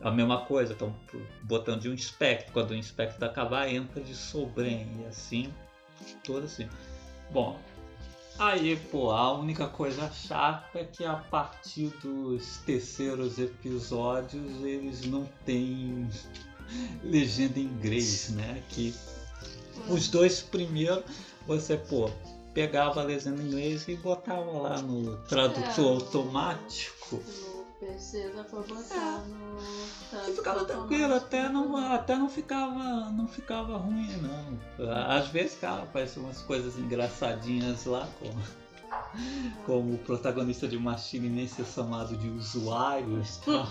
A mesma coisa, estão botando de um Inspector. Quando o Inspector acabar, entra de Sobren. E assim, todo assim. Bom, aí, pô, a única coisa chata é que a partir dos terceiros episódios eles não têm legenda em inglês, né? Que os dois primeiros você, pô, pegava a legenda em inglês e botava lá no tradutor É. automático. No PC dá pra botar no. E ficava tranquilo, até não, até não ficava, não ficava ruim não. Às vezes, cara, apareciam umas coisas engraçadinhas lá, como, como o protagonista de Machine nem ser chamado de usuário e tal.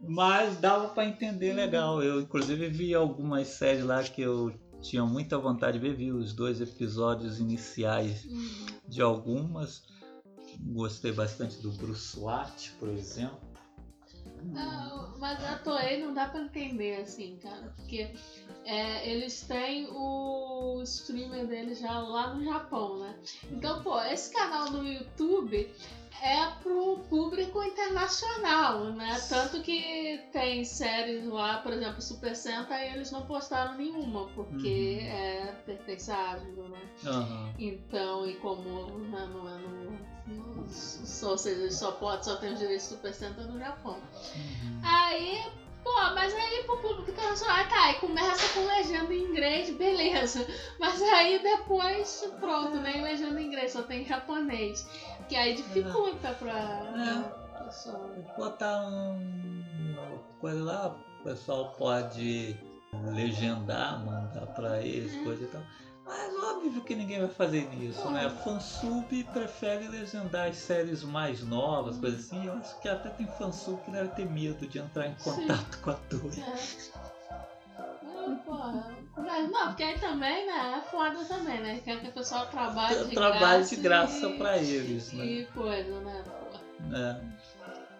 Mas dava pra entender legal. Eu inclusive vi algumas séries lá que eu tinha muita vontade de ver, os dois episódios iniciais Uhum. de algumas. Gostei bastante do Bruce Watt, por exemplo. Não, mas a Toei não dá pra entender assim, cara, porque é, eles têm o streamer deles já lá no Japão, né? Então, pô, esse canal no YouTube é pro público internacional, né? Tanto que tem séries lá, por exemplo, Super Sentai, eles não postaram nenhuma, porque Uhum. é pertence à né? Aham. Então, e como né, não é no, ou seja, só pode, só tem os direitos de Super Sentai no Japão. Uhum. Aí, pô, mas aí pro público internacional, ah, tá, aí começa com legenda em inglês, beleza. Mas aí depois, pronto, nem legenda em inglês, só tem japonês. Que aí dificulta pra, pra pessoa. botar um coisa lá, o pessoal pode legendar, mandar pra eles, Uhum. coisa e tal. Mas óbvio que ninguém vai fazer isso, né? Fansub prefere legendar as séries mais novas, Uhum. coisas assim. Eu acho que até tem fansub que deve ter medo de entrar em contato com a Toei. É. Não, porra. Mas não, porque aí também, né, é foda também, né? Quer que o pessoal trabalhe de graça. de graça e- pra eles, né? E coisa, né? Porra. É.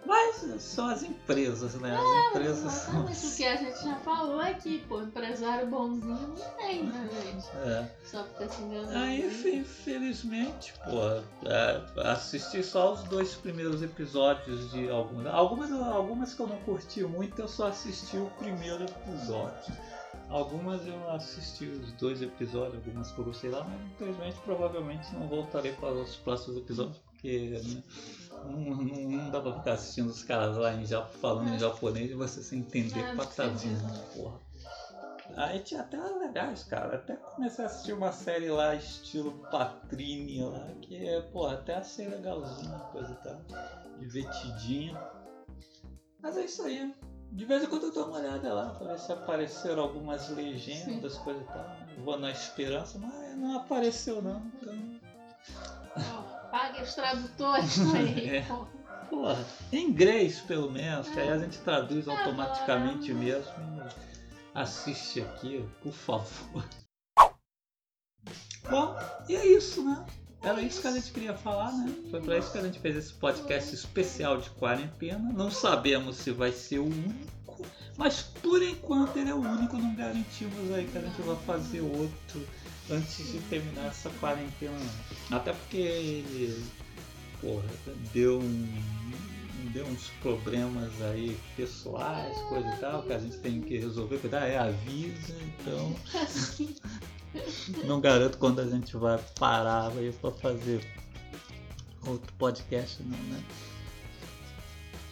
Mas são as empresas, né? As É, empresas são. Exatamente o que a gente já falou aqui, pô. Empresário bonzinho não tem, né, gente? É. Só fica se enganando. Aí, infe- infelizmente, pô, é, assisti só os dois primeiros episódios de algumas. Algumas, algumas que eu não curti muito, eu só assisti o primeiro episódio. Algumas eu assisti os dois episódios, algumas que eu gostei lá, mas infelizmente provavelmente não voltarei para os próximos episódios, porque né, não, não- não dá pra ficar assistindo os caras lá em falando em japonês e você sem entender É, patadinha, entendi. porra. Aí tinha até legais, cara. Até comecei a assistir uma série lá, estilo Patrini lá, que é, pô, até achei legalzinha, coisa e tal. Divertidinha. Mas é isso aí. De vez em quando eu dou uma olhada lá pra ver se apareceram algumas legendas, coisa e tal. Vou na esperança, mas não apareceu não. Então, Pague os tradutores aí, É. pô. porra, em inglês pelo menos, que aí a gente traduz automaticamente mesmo. Assiste aqui, por favor. Bom, e é isso, né? Era isso que a gente queria falar, né? Foi pra isso que a gente fez esse podcast especial de quarentena. Não sabemos se vai ser o único, mas por enquanto ele é o único. Não garantimos aí que a gente vai fazer outro antes de terminar essa quarentena. Até porque ele, porra, deu um, deu uns problemas aí pessoais, coisa e tal, que a gente tem que resolver, cuidar, é a vida, então não garanto quando a gente vai parar aí pra fazer outro podcast não, né?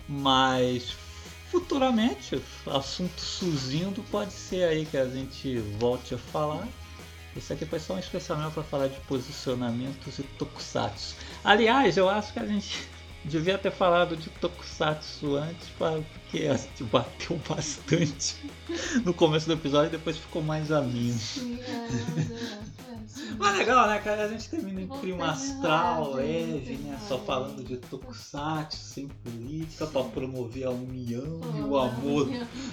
Mas futuramente, assunto surgindo, pode ser aí que a gente volte a falar. Isso aqui foi só um especialmente para falar de posicionamentos e tokusatsu. Aliás, eu acho que a gente devia ter falado de tokusatsu antes, porque a gente bateu bastante no começo do episódio e depois ficou mais ameno. É, mas é, é, legal, né, cara? A gente termina em clima astral, leve, né? Só leve. falando de tokusatsu, sem política, pra promover a união e o amor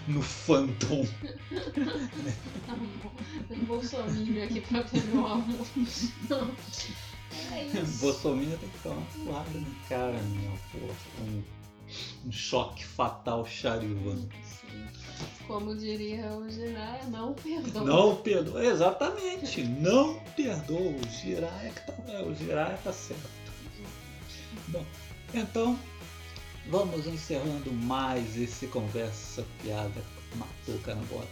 no fandom. amor. Tem Bolsonaro aqui pra ver meu amor. É. Bolsonaro tem que tomar uma porrada no cara, meu, porra. Um, um choque fatal Charivan. Como diria o Jiraya, não perdoa. Não perdoa, exatamente, não perdoa. O Jiraya que tá, o Jiraya tá certo. Bom, então vamos encerrando mais esse conversa piada matou carambola.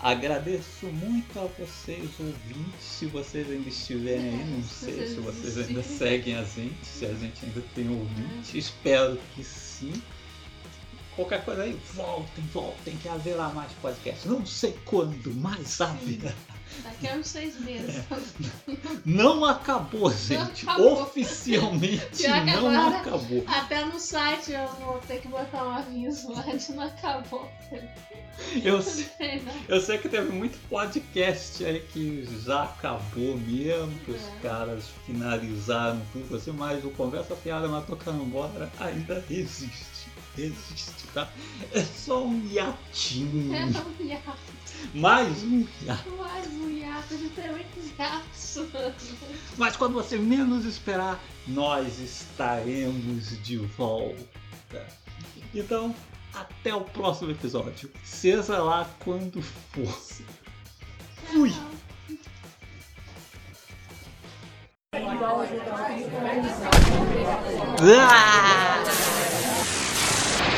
Agradeço muito a vocês ouvintes, se vocês ainda estiverem aí, não sei se vocês ainda seguem a gente, se a gente ainda tem ouvinte, espero que sim. Qualquer coisa aí, voltem, voltem, que haverá mais podcast. Não sei quando, mas haverá. Daqui a uns seis meses. Não acabou, gente. acabou. Oficialmente não agora- acabou. Até no site eu vou ter que botar um aviso lá de não acabou. Eu, Não sei- não. eu sei que teve muito podcast aí que já acabou mesmo, que os É. caras finalizaram tudo assim, mas o Conversa Fiada Matou Carambola ainda existe. Existe, tá? É só um hiatinho. É um hiato. Mais um hiato. Mais um ter muitos hiatos. Mas quando você menos esperar, nós estaremos de volta. Então, até o próximo episódio. Seja lá quando for. Fui. Ah!